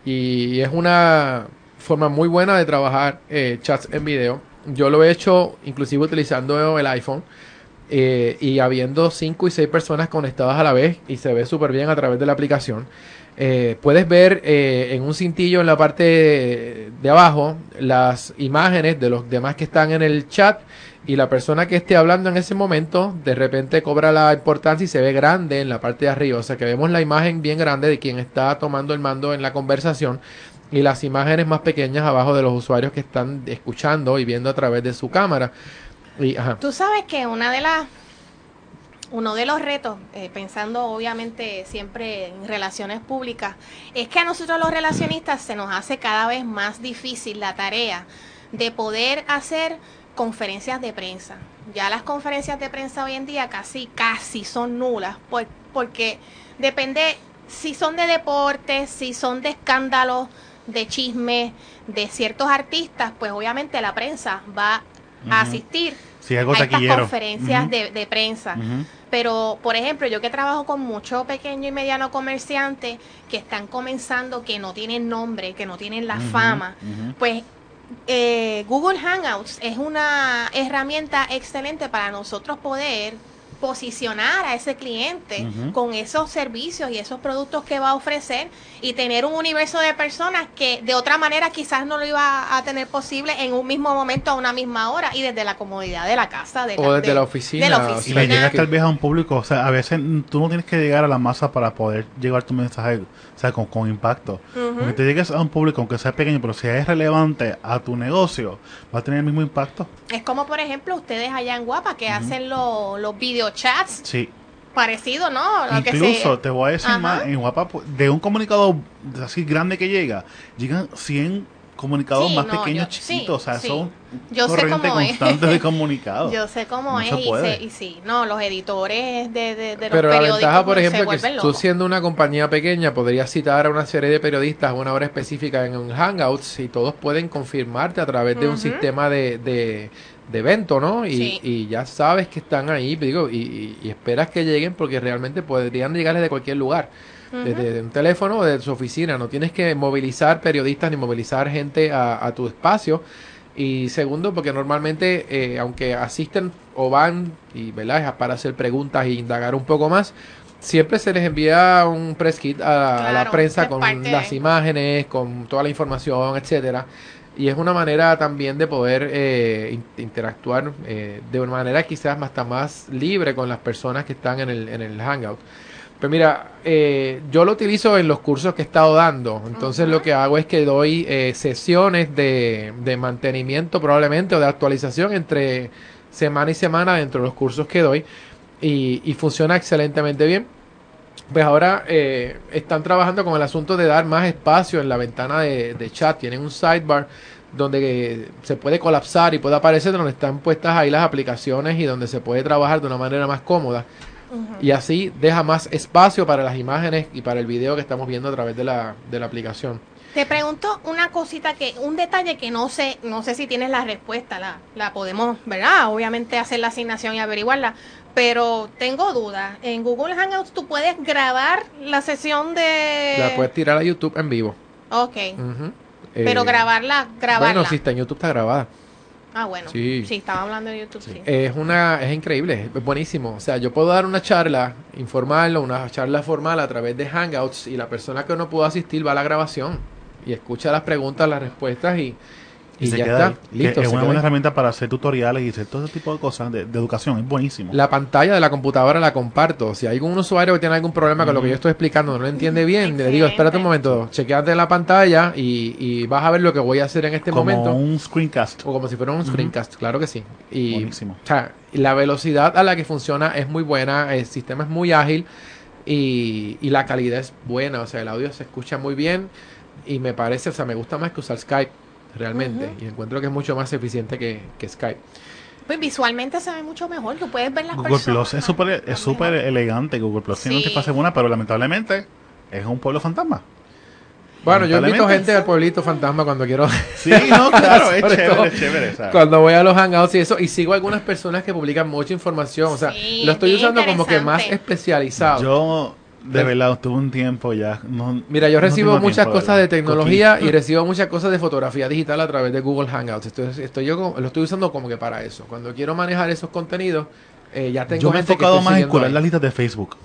Y es una forma muy buena de trabajar eh, chats en video. Yo lo he hecho inclusive utilizando el iPhone. eh, y habiendo 5 y 6 personas conectadas a la vez y se ve súper bien a través de la aplicación. Eh, puedes ver eh, en un cintillo en la parte de, abajo las imágenes de los demás que están en el chat y la persona que esté hablando en ese momento de repente cobra la importancia y se ve grande en la parte de arriba. O sea que vemos la imagen bien grande de quien está tomando el mando en la conversación y las imágenes más pequeñas abajo de los usuarios que están escuchando y viendo a través de su cámara. Y, ajá. Tú sabes que una de las uno de los retos, eh, pensando obviamente siempre en relaciones públicas, es que a nosotros los relacionistas se nos hace cada vez más difícil la tarea de poder hacer conferencias de prensa. Ya las conferencias de prensa hoy en día casi, casi son nulas, por- porque depende si son de deportes, si son de escándalos, de chismes, de ciertos artistas, pues obviamente la prensa va a asistir Sí, a estas taquillero. conferencias de, de prensa. Pero, por ejemplo, yo que trabajo con mucho pequeño y mediano comerciante que están comenzando, que no tienen nombre, que no tienen la fama, pues eh, Google Hangouts es una herramienta excelente para nosotros poder posicionar a ese cliente con esos servicios y esos productos que va a ofrecer y tener un universo de personas que de otra manera quizás no lo iba a tener posible en un mismo momento a una misma hora y desde la comodidad de la casa de O desde de- la oficina, de la Y le llegas tal vez a un público, o sea, a veces tú no tienes que llegar a la masa para poder llevar tu mensaje, o sea, con, con impacto. Porque te llegues a un público, aunque sea pequeño, pero si es relevante a tu negocio, va a tener el mismo impacto. Es como, por ejemplo, ustedes allá en Guapa que hacen lo- los videochats Sí. parecidos, ¿no? Lo que Incluso, se- te voy a decir Ajá. más, en Guapa, pues, de un comunicado así grande que llega, llegan 100 comunicados Sí, más no, pequeños, yo- sí, chiquitos, o sea, sí. son Yo sé es. de comunicados. Yo sé cómo No es se y, se- y sí, no, los editores de, de, de los Pero la ventaja, por ejemplo, es que tú siendo una compañía pequeña podrías citar a una serie de periodistas a una hora específica en un Hangouts y todos pueden confirmarte a través de un sistema de, de, de evento, ¿no? Y, Sí. y ya sabes que están ahí, digo, y, y- esperas que lleguen porque realmente podrían llegarles de cualquier lugar. Desde un teléfono o de su oficina. No tienes que movilizar periodistas ni movilizar gente a, a tu espacio. Y segundo, porque normalmente, eh, aunque asisten o van, y ¿verdad? Es para hacer preguntas e indagar un poco más, siempre se les envía un press kit a, a la prensa con parte las imágenes, con toda la información, etcétera. Y es una manera también de poder eh, in- interactuar eh, de una manera quizás hasta más libre con las personas que están en el, en el Hangout. Pues mira, eh, yo lo utilizo en los cursos que he estado dando. Entonces lo que hago es que doy eh, sesiones de, de mantenimiento probablemente o de actualización entre semana y semana dentro de los cursos que doy. Y, y funciona excelentemente bien. Pues ahora eh, están trabajando con el asunto de dar más espacio en la ventana de, de chat. Tienen un sidebar donde eh, se puede colapsar y puede aparecer donde están puestas ahí las aplicaciones y donde se puede trabajar de una manera más cómoda. Y así deja más espacio para las imágenes y para el video que estamos viendo a través de la, de la aplicación. Te pregunto una cosita que, un detalle que no sé, no sé si tienes la respuesta, la, la podemos, ¿verdad? Obviamente hacer la asignación y averiguarla, pero tengo dudas. En Google Hangouts tú puedes grabar la sesión de... La puedes tirar a YouTube en vivo. Ok, pero Eh, grabarla, grabarla. Bueno, si está en YouTube está grabada. Ah, bueno. Sí. Sí. estaba hablando de YouTube, sí. Es una, es increíble, es buenísimo. O sea, yo puedo dar una charla informal o una charla formal a través de Hangouts y la persona que no pudo asistir va a la grabación y escucha las preguntas, las respuestas y, y, se ya queda está. ahí. Que Listo. es una buena ahí. herramienta para hacer tutoriales y hacer todo ese tipo de cosas de, de educación. Es buenísimo. La pantalla de la computadora la comparto. Si hay algún usuario que tiene algún problema con lo que yo estoy explicando, no lo entiende bien, le digo, espérate un momento, chequeate la pantalla y, y vas a ver lo que voy a hacer en este Como momento. un screencast. O como si fuera un screencast, claro que sí. Y Buenísimo. o sea, la velocidad a la que funciona es muy buena, el sistema es muy ágil y, y la calidad es buena, o sea, el audio se escucha muy bien y me parece, o sea, me gusta más que usar Skype realmente y encuentro que es mucho más eficiente que, que Skype. Pues visualmente se ve mucho mejor, tú puedes ver las Google personas. Plus es súper es súper elegante. Google Plus tiene Sí. una interfaz buena, pero lamentablemente es un pueblo fantasma. Bueno, yo invito gente al pueblito fantasma cuando quiero. Sí, no, claro, es chévere, todo es chévere. ¿sabes? Cuando voy a los hangouts y eso, y sigo algunas personas que publican mucha información, o sea, Sí, lo estoy usando como que más especializado. Yo, de verdad, tuve un tiempo ya. no- Mira, yo recibo muchas tiempo, cosas de tecnología y recibo muchas cosas de fotografía digital a través de Google Hangouts. Estoy, estoy yo como- lo estoy usando como que para eso. Cuando quiero manejar esos contenidos, eh, ya tengo Yo me he enfocado más en curar las listas de Facebook.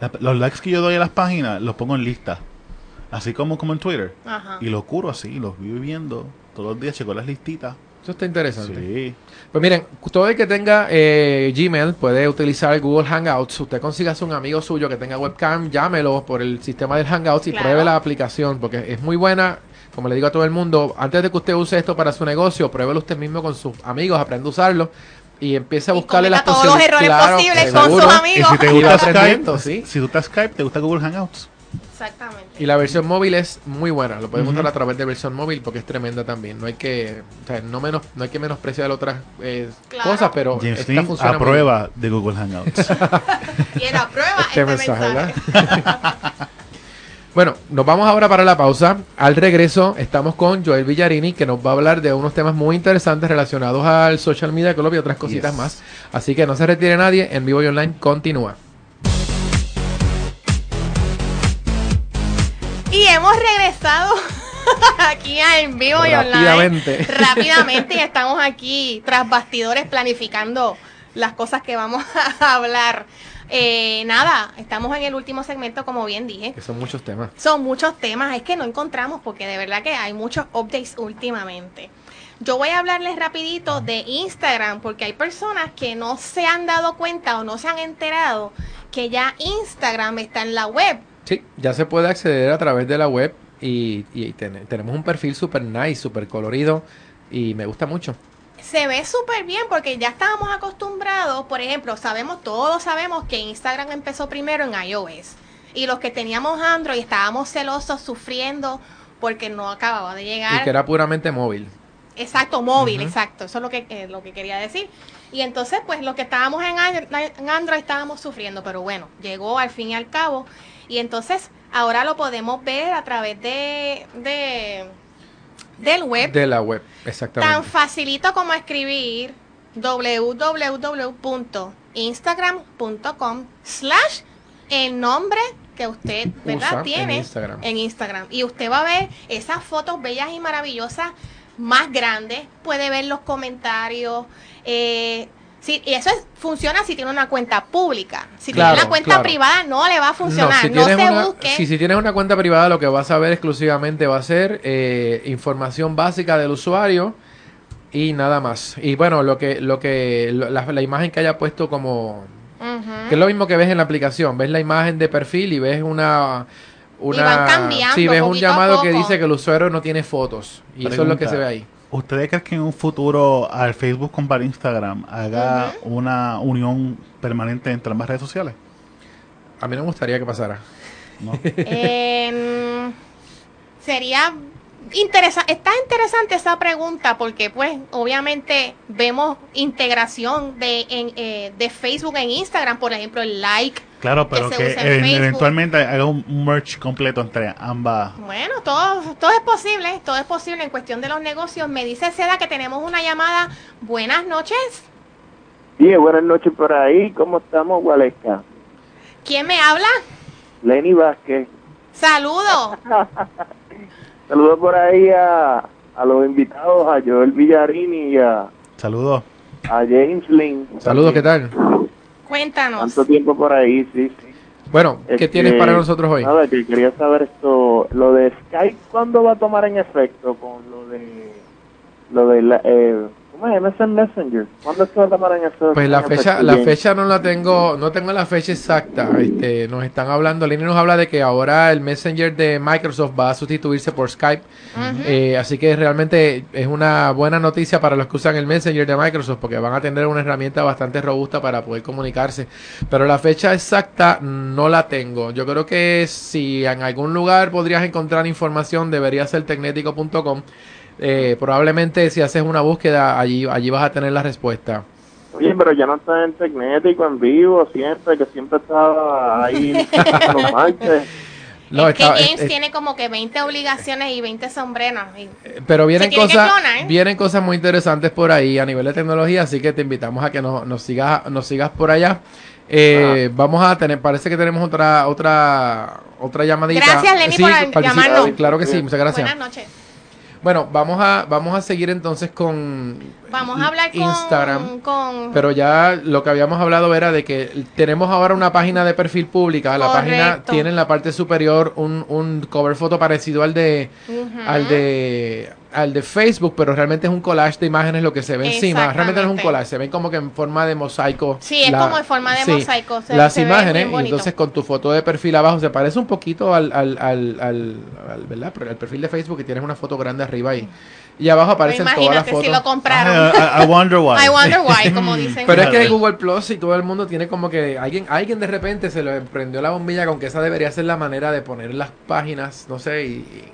La- los likes que yo doy a las páginas los pongo en listas. Así como, como en Twitter. Ajá. Y los curo así, los voy viendo. Todos los días checo las listitas. Eso está interesante. Sí. Pues miren, todo el que tenga eh, Gmail puede utilizar Google Hangouts. Usted consiga un amigo suyo que tenga webcam, llámelo por el sistema del Hangouts y Claro. pruebe la aplicación porque es muy buena. Como le digo a todo el mundo, antes de que usted use esto para su negocio, pruébelo usted mismo con sus amigos, aprenda a usarlo y empiece a Y buscarle las cometa todos los errores posibles con seguro. sus amigos. Y si te Y gusta Skype, si tú estás Skype, te gusta Google Hangouts. Exactamente. Y la versión móvil es muy buena, lo Ujú. usar a través de versión móvil porque es tremenda también. No hay que, o sea, no menos, no hay que menospreciar otras eh, Claro. cosas, pero James esta funciona a muy prueba de Google Hangouts. Y en la prueba Este este, mensaje, mensaje. Bueno, nos vamos ahora para la pausa. Al regreso estamos con Joel Villarini que nos va a hablar de unos temas muy interesantes relacionados al social media club y otras cositas Yes. más. Así que no se retire nadie, en vivo y online continúa. Regresado aquí a en vivo y online. Rápidamente. Rápidamente. Y estamos aquí tras bastidores planificando las cosas que vamos a hablar. Eh, nada, estamos en el último segmento, como bien dije. Que son muchos temas. Son muchos temas, es que no encontramos porque de verdad que hay muchos updates últimamente. Yo voy a hablarles rapidito de Instagram porque hay personas que no se han dado cuenta o no se han enterado que ya Instagram está en la web. Sí, ya se puede acceder a través de la web y, y ten- tenemos un perfil super nice, super colorido y me gusta mucho. Se ve súper bien porque ya estábamos acostumbrados, por ejemplo, sabemos, todos sabemos que Instagram empezó primero en iOS. Y los que teníamos Android estábamos celosos, sufriendo porque no acababa de llegar. Y que era puramente móvil. Exacto, móvil, exacto. Eso es lo que, eh, lo que quería decir. Y entonces, pues, los que estábamos en Android estábamos sufriendo, pero bueno, llegó al fin y al cabo. Y entonces, ahora lo podemos ver a través de, de del web. De la web, Tan exactamente. facilito como escribir www.instagram.com slash el nombre que usted ¿verdad? Usa en tiene Instagram. en Instagram. Y usted va a ver esas fotos bellas y maravillosas más grandes. Puede ver los comentarios. Eh, sí, y eso es- funciona si tiene una cuenta pública. Si Claro, tiene una cuenta claro. privada no le va a funcionar. si No, tienes se una- busque. si, si tienes una cuenta privada, lo que vas a ver exclusivamente va a ser eh, información básica del usuario y nada más. Y bueno, lo que, lo que, lo- la, la imagen que haya puesto como, que es lo mismo que ves en la aplicación, ves la imagen de perfil y ves una, una, van cambiando sí, ves un llamado que dice que el usuario no tiene fotos y eso es lo que se ve ahí. ¿Ustedes creen que en un futuro al Facebook comprar Instagram haga una unión permanente entre ambas redes sociales? A mí no me gustaría que pasara. ¿No? Em, sería interesante, está interesante esa pregunta porque pues obviamente vemos integración de, en, eh, de Facebook en Instagram, por ejemplo el like. Claro, pero que, eventualmente haga un merge completo entre ambas. Bueno, todo, todo es posible, todo es posible en cuestión de los negocios. Me dice Seda que tenemos una llamada. Buenas noches. Sí, buenas noches por ahí. ¿Cómo estamos, Gualesca? ¿Quién me habla? Lenny Vázquez. Saludo. Saludos por ahí a, a los invitados, a Joel Villarini y a, Saludos. a James Lynn. Saludos, ¿qué tal? Cuéntanos. Tanto tiempo por ahí, sí, sí. Bueno, ¿qué Este, tienes para nosotros hoy? Nada, que quería saber esto, lo de Skype, ¿cuándo va a tomar en efecto con lo de, lo de la, eh. MSN Messenger. ¿Cuándo tomar en efecto? Pues la fecha, la fecha no la tengo, no tengo la fecha exacta. Este, nos están hablando, Lenny nos habla de que ahora el Messenger de Microsoft va a sustituirse por Skype. Eh, así que realmente es una buena noticia para los que usan el Messenger de Microsoft porque van a tener una herramienta bastante robusta para poder comunicarse. Pero la fecha exacta no la tengo. Yo creo que si en algún lugar podrías encontrar información debería ser tecnético.com. Eh, probablemente si haces una búsqueda allí, allí vas a tener la respuesta. Oye, pero ya no está en Tecnético, en vivo, siempre, que siempre estaba ahí en los martes. No, es que está- James es- es- tiene como que 20 obligaciones y 20 sombreros. y- Pero vienen que cosas, clonar. vienen cosas muy interesantes por ahí a nivel de tecnología, así que te invitamos a que nos, nos sigas, nos sigas por allá. Eh, Vamos a tener, parece que tenemos otra, otra, otra llamadita. Gracias, Lenny, por participa- llamarnos. Claro que sí, muchas gracias. Buenas noches. Bueno, vamos a, vamos a seguir entonces con Vamos a hablar con Instagram. con Pero ya lo que habíamos hablado era de que tenemos ahora una página de perfil pública. La página tiene en la parte superior un, un cover foto parecido al de al de al de Facebook, pero realmente es un collage de imágenes lo que se ve encima. Realmente no es un collage, se ven como que en forma de mosaico. Sí, es como en forma de mosaico, se- las se imágenes, y entonces con tu foto de perfil abajo se parece un poquito al, al, al, al, al- ¿verdad? Pero el perfil de Facebook que tienes una foto grande arriba ahí. Y abajo aparecen todas las Imagínate fotos. si lo compraron. I, I wonder why. I wonder why, como dicen. Pero es que. Google Plus y todo el mundo tiene como que alguien, alguien de repente se le prendió la bombilla con que esa debería ser la manera de poner las páginas, no sé, y, y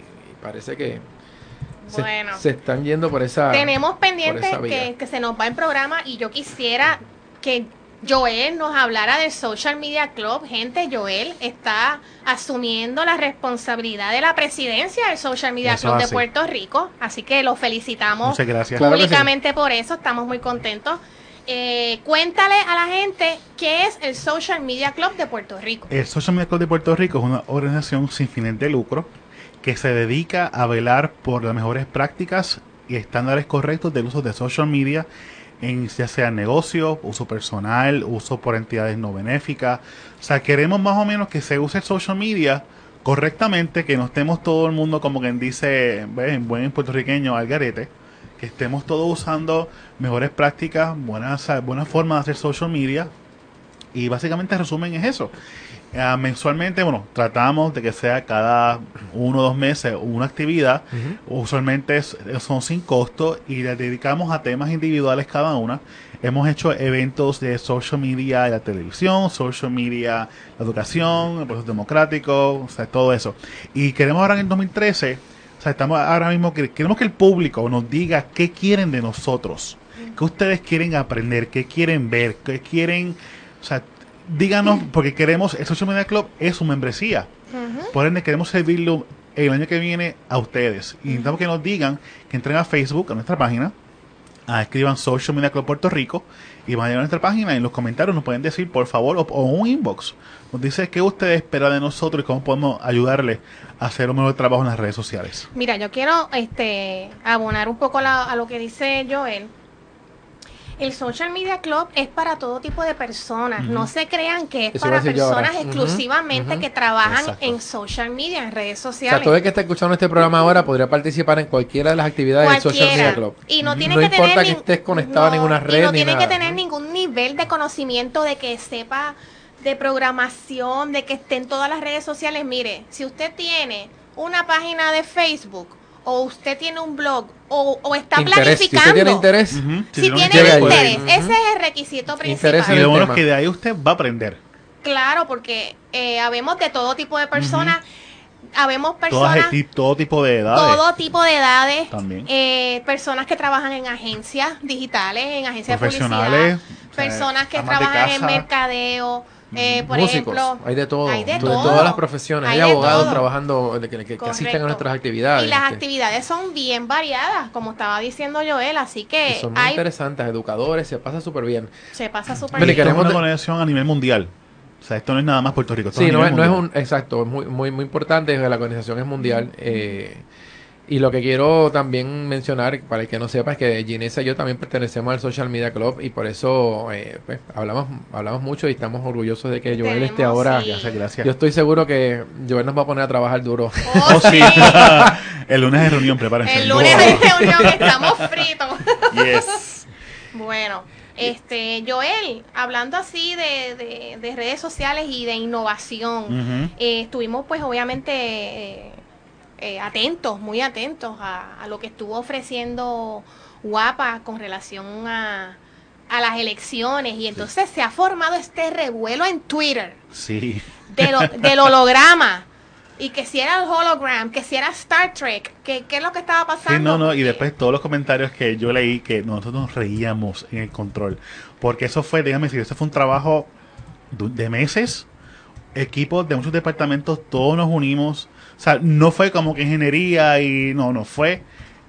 parece que se, Bueno. se están yendo por esa. Tenemos pendiente esa que, que se nos va el programa y yo quisiera que Joel nos hablara del Social Media Club. Gente, Joel está asumiendo la responsabilidad de la presidencia del Social Media Eso Club de así. Puerto Rico. Así que lo felicitamos. Claro sí. públicamente por eso. Estamos muy contentos. Eh, cuéntale a la gente qué es el Social Media Club de Puerto Rico. El Social Media Club de Puerto Rico es una organización sin fines de lucro que se dedica a velar por las mejores prácticas y estándares correctos del uso de social media en ya sea negocio, uso personal, uso por entidades no benéficas. O sea, queremos más o menos que se use el social media correctamente, que no estemos todo el mundo como quien dice, buen puertorriqueño, al garete, que estemos todos usando mejores prácticas, buenas, buenas formas de hacer social media, y básicamente el resumen es eso. Ah, mensualmente, bueno, tratamos de que sea cada uno o dos meses una actividad. Usualmente es- son sin costo y le dedicamos a temas individuales cada una. Hemos hecho eventos de social media la televisión, social media, la educación, el proceso democrático, o sea, todo eso. Y queremos ahora en el 2013, o sea, estamos ahora mismo, que- queremos que el público nos diga qué quieren de nosotros, qué ustedes quieren aprender, qué quieren ver, qué quieren, o sea, díganos, porque queremos, el Social Media Club es su membresía. Por ende, queremos servirlo el año que viene a ustedes. Y necesitamos que nos digan, que entren a Facebook, a nuestra página, ah, escriban Social Media Club Puerto Rico y van a llegar a nuestra página y en los comentarios nos pueden decir, por favor, o, o un inbox. Nos dice qué ustedes esperan de nosotros y cómo podemos ayudarles a hacer un mejor trabajo en las redes sociales. Mira, yo quiero este abonar un poco la- a lo que dice Joel. El Social Media Club es para todo tipo de personas. No se crean que es Eso para personas exclusivamente que trabajan Exacto. en social media, en redes O sea, sociales. todo el que está escuchando este programa ahora podría participar en cualquiera de las actividades del Social Media Club. Y no tiene No que importa tener que estés conectado a ninguna red Y no ni tiene que tener ningún nivel de conocimiento de que sepa de programación, de que esté en todas las redes sociales. Mire, si usted tiene una página de Facebook o usted tiene un blog o, o está Interés. Si planificando. usted tiene interés, Ujú. Si tiene un tiene ahí. interés, Ujú. ese es el requisito principal. Interés Y lo bueno es que de ahí usted va a aprender. Claro, porque eh, habemos de todo tipo de personas, habemos Todas, personas, y todo tipo de edades. todo tipo de edades, También. eh, personas que trabajan en agencias digitales, en agencias de Profesionales, publicidad, o sea, personas que trabajan en mercadeo, eh, por músicos, ejemplo, hay de todo, hay de de todo. todas las profesiones, hay, abogados todo. trabajando de que, que- que asisten a nuestras actividades. y las que- actividades son bien variadas, como estaba diciendo Joel, así que son muy hay, interesantes, educadores, se pasa súper bien. se pasa súper bien. queremos una organización a nivel mundial. O sea, esto no es nada más Puerto Rico. esto Sí, no es, no es mundial. un, exacto, es muy, muy, muy importante, la organización es mundial. eh, y lo que quiero también mencionar, para el que no sepa, es que Ginesa y yo también pertenecemos al Social Media Club y por eso eh, pues, hablamos, hablamos mucho y estamos orgullosos de que Joel Tenemos, esté ahora. sí. Gracias, gracias. Yo estoy seguro que Joel nos va a poner a trabajar duro. Oh, Oh, sí. el lunes de reunión, prepárense. El lunes de reunión estamos fritos. Yes. Bueno, este Joel, hablando así de, de- de redes sociales y de innovación, eh, estuvimos pues obviamente eh, eh, atentos, muy atentos a, a lo que estuvo ofreciendo Guapa con relación a, a las elecciones y entonces se ha formado este revuelo en Twitter Sí. del, ho- del holograma. Y que si era el hologram, que si era Star Trek, que qué es lo que estaba pasando. Sí, no, no, y después todos los comentarios que yo leí que nosotros nos reíamos en el control. Porque eso fue, déjame decir, eso fue un trabajo de meses equipos de muchos departamentos, todos nos unimos. O sea, no fue como que ingeniería y no, no fue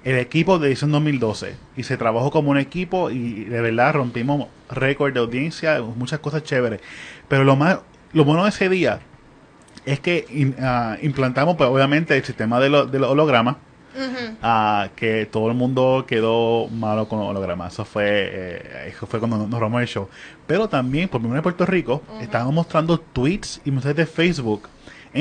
el equipo de edición 2012 y se trabajó como un equipo y de verdad rompimos récord de audiencia, muchas cosas chéveres. Pero lo más, lo bueno de ese día es que in- ah, implantamos, pues obviamente, el sistema de, lo- de los hologramas. Ah, que todo el mundo quedó malo con los hologramas. Eso fue, eh, eso fue cuando nos robamos el show. Pero también, por primera vez en Puerto Rico, estábamos mostrando tweets y mensajes de Facebook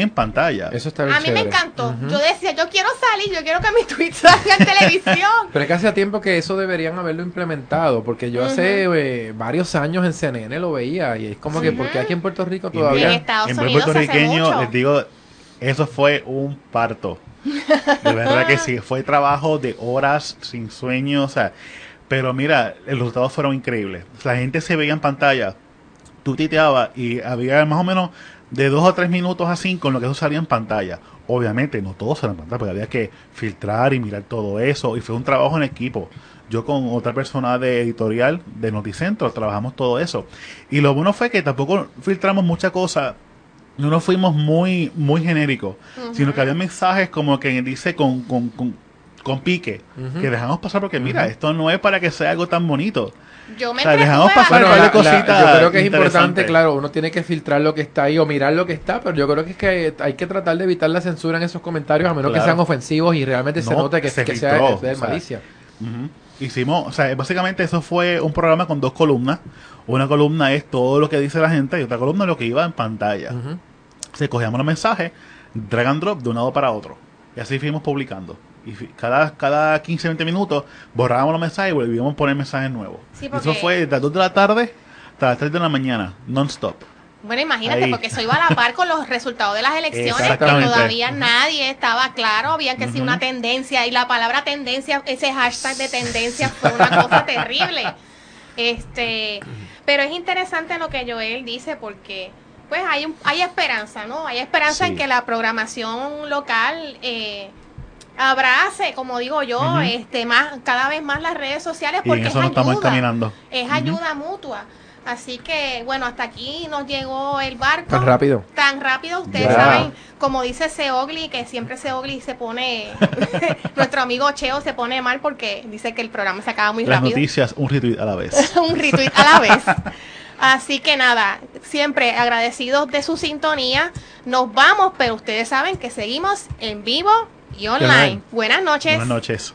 en pantalla. Eso está bien A mí me encantó. Yo decía, yo quiero salir, yo quiero que mi tweet salga en televisión. Pero es que hace tiempo que eso deberían haberlo implementado, porque yo hace eh, varios años en CNN lo veía y es como que porque aquí en Puerto Rico Y todavía... En Estados en Unidos puertorriqueño, les digo, eso fue un parto. De verdad que sí, fue trabajo de horas sin sueño, o sea, pero mira, los resultados fueron increíbles. La gente se veía en pantalla, tú titeabas y había más o menos de dos o tres minutos a cinco en lo que eso salía en pantalla. Obviamente, no todo salía en pantalla, porque había que filtrar y mirar todo eso, y fue un trabajo en equipo. Yo con otra persona de editorial de Noticentro trabajamos todo eso. Y lo bueno fue que tampoco filtramos mucha cosa no nos fuimos muy muy genéricos, sino que había mensajes como que dice con, con, con, con pique, que dejamos pasar porque mira, esto no es para que sea algo tan bonito. Yo me O sea, dejamos pasar Bueno, la- la- cositas yo creo que es importante, claro, uno tiene que filtrar lo que está ahí o mirar lo que está, pero yo creo que es que hay que tratar de evitar la censura en esos comentarios a menos que sean ofensivos y realmente se No, note que, se que sea, filtró, sea de malicia. Hicimos, o sea, básicamente eso fue un programa con dos columnas. Una columna es todo lo que dice la gente y otra columna es lo que iba en pantalla. Ujú. Se cogíamos los mensajes, drag and drop de un lado para otro. Y así fuimos publicando. Y cada, cada 15, 20 minutos borrábamos los mensajes y volvíamos a poner mensajes nuevos. Sí, Y porque- Eso fue de las 2 de la tarde hasta las 3 de la mañana, non-stop. Bueno, imagínate, Ahí. porque eso iba a la par con los resultados de las elecciones, que todavía nadie estaba claro, había que decir una tendencia, y la palabra tendencia, ese hashtag de tendencia fue una cosa terrible. Este, pero es interesante lo que Joel dice porque pues hay hay esperanza, ¿no? Hay esperanza Sí. en que la programación local eh, abrace, como digo yo, Ujú. este más cada vez más las redes sociales Y porque en eso es nos estamos ayuda encaminando. es ayuda mutua. Así que, bueno, hasta aquí nos llegó el barco. Tan rápido. Tan rápido, ustedes Ya. saben, como dice Seogli, que siempre Seogli se pone, nuestro amigo Cheo se pone mal porque dice que el programa se acaba muy Las rápido. noticias, un retweet a la vez. Un retweet a la vez. Así que nada, siempre agradecidos de su sintonía. Nos vamos, pero ustedes saben que seguimos en vivo y online. Buenas noches. Buenas noches.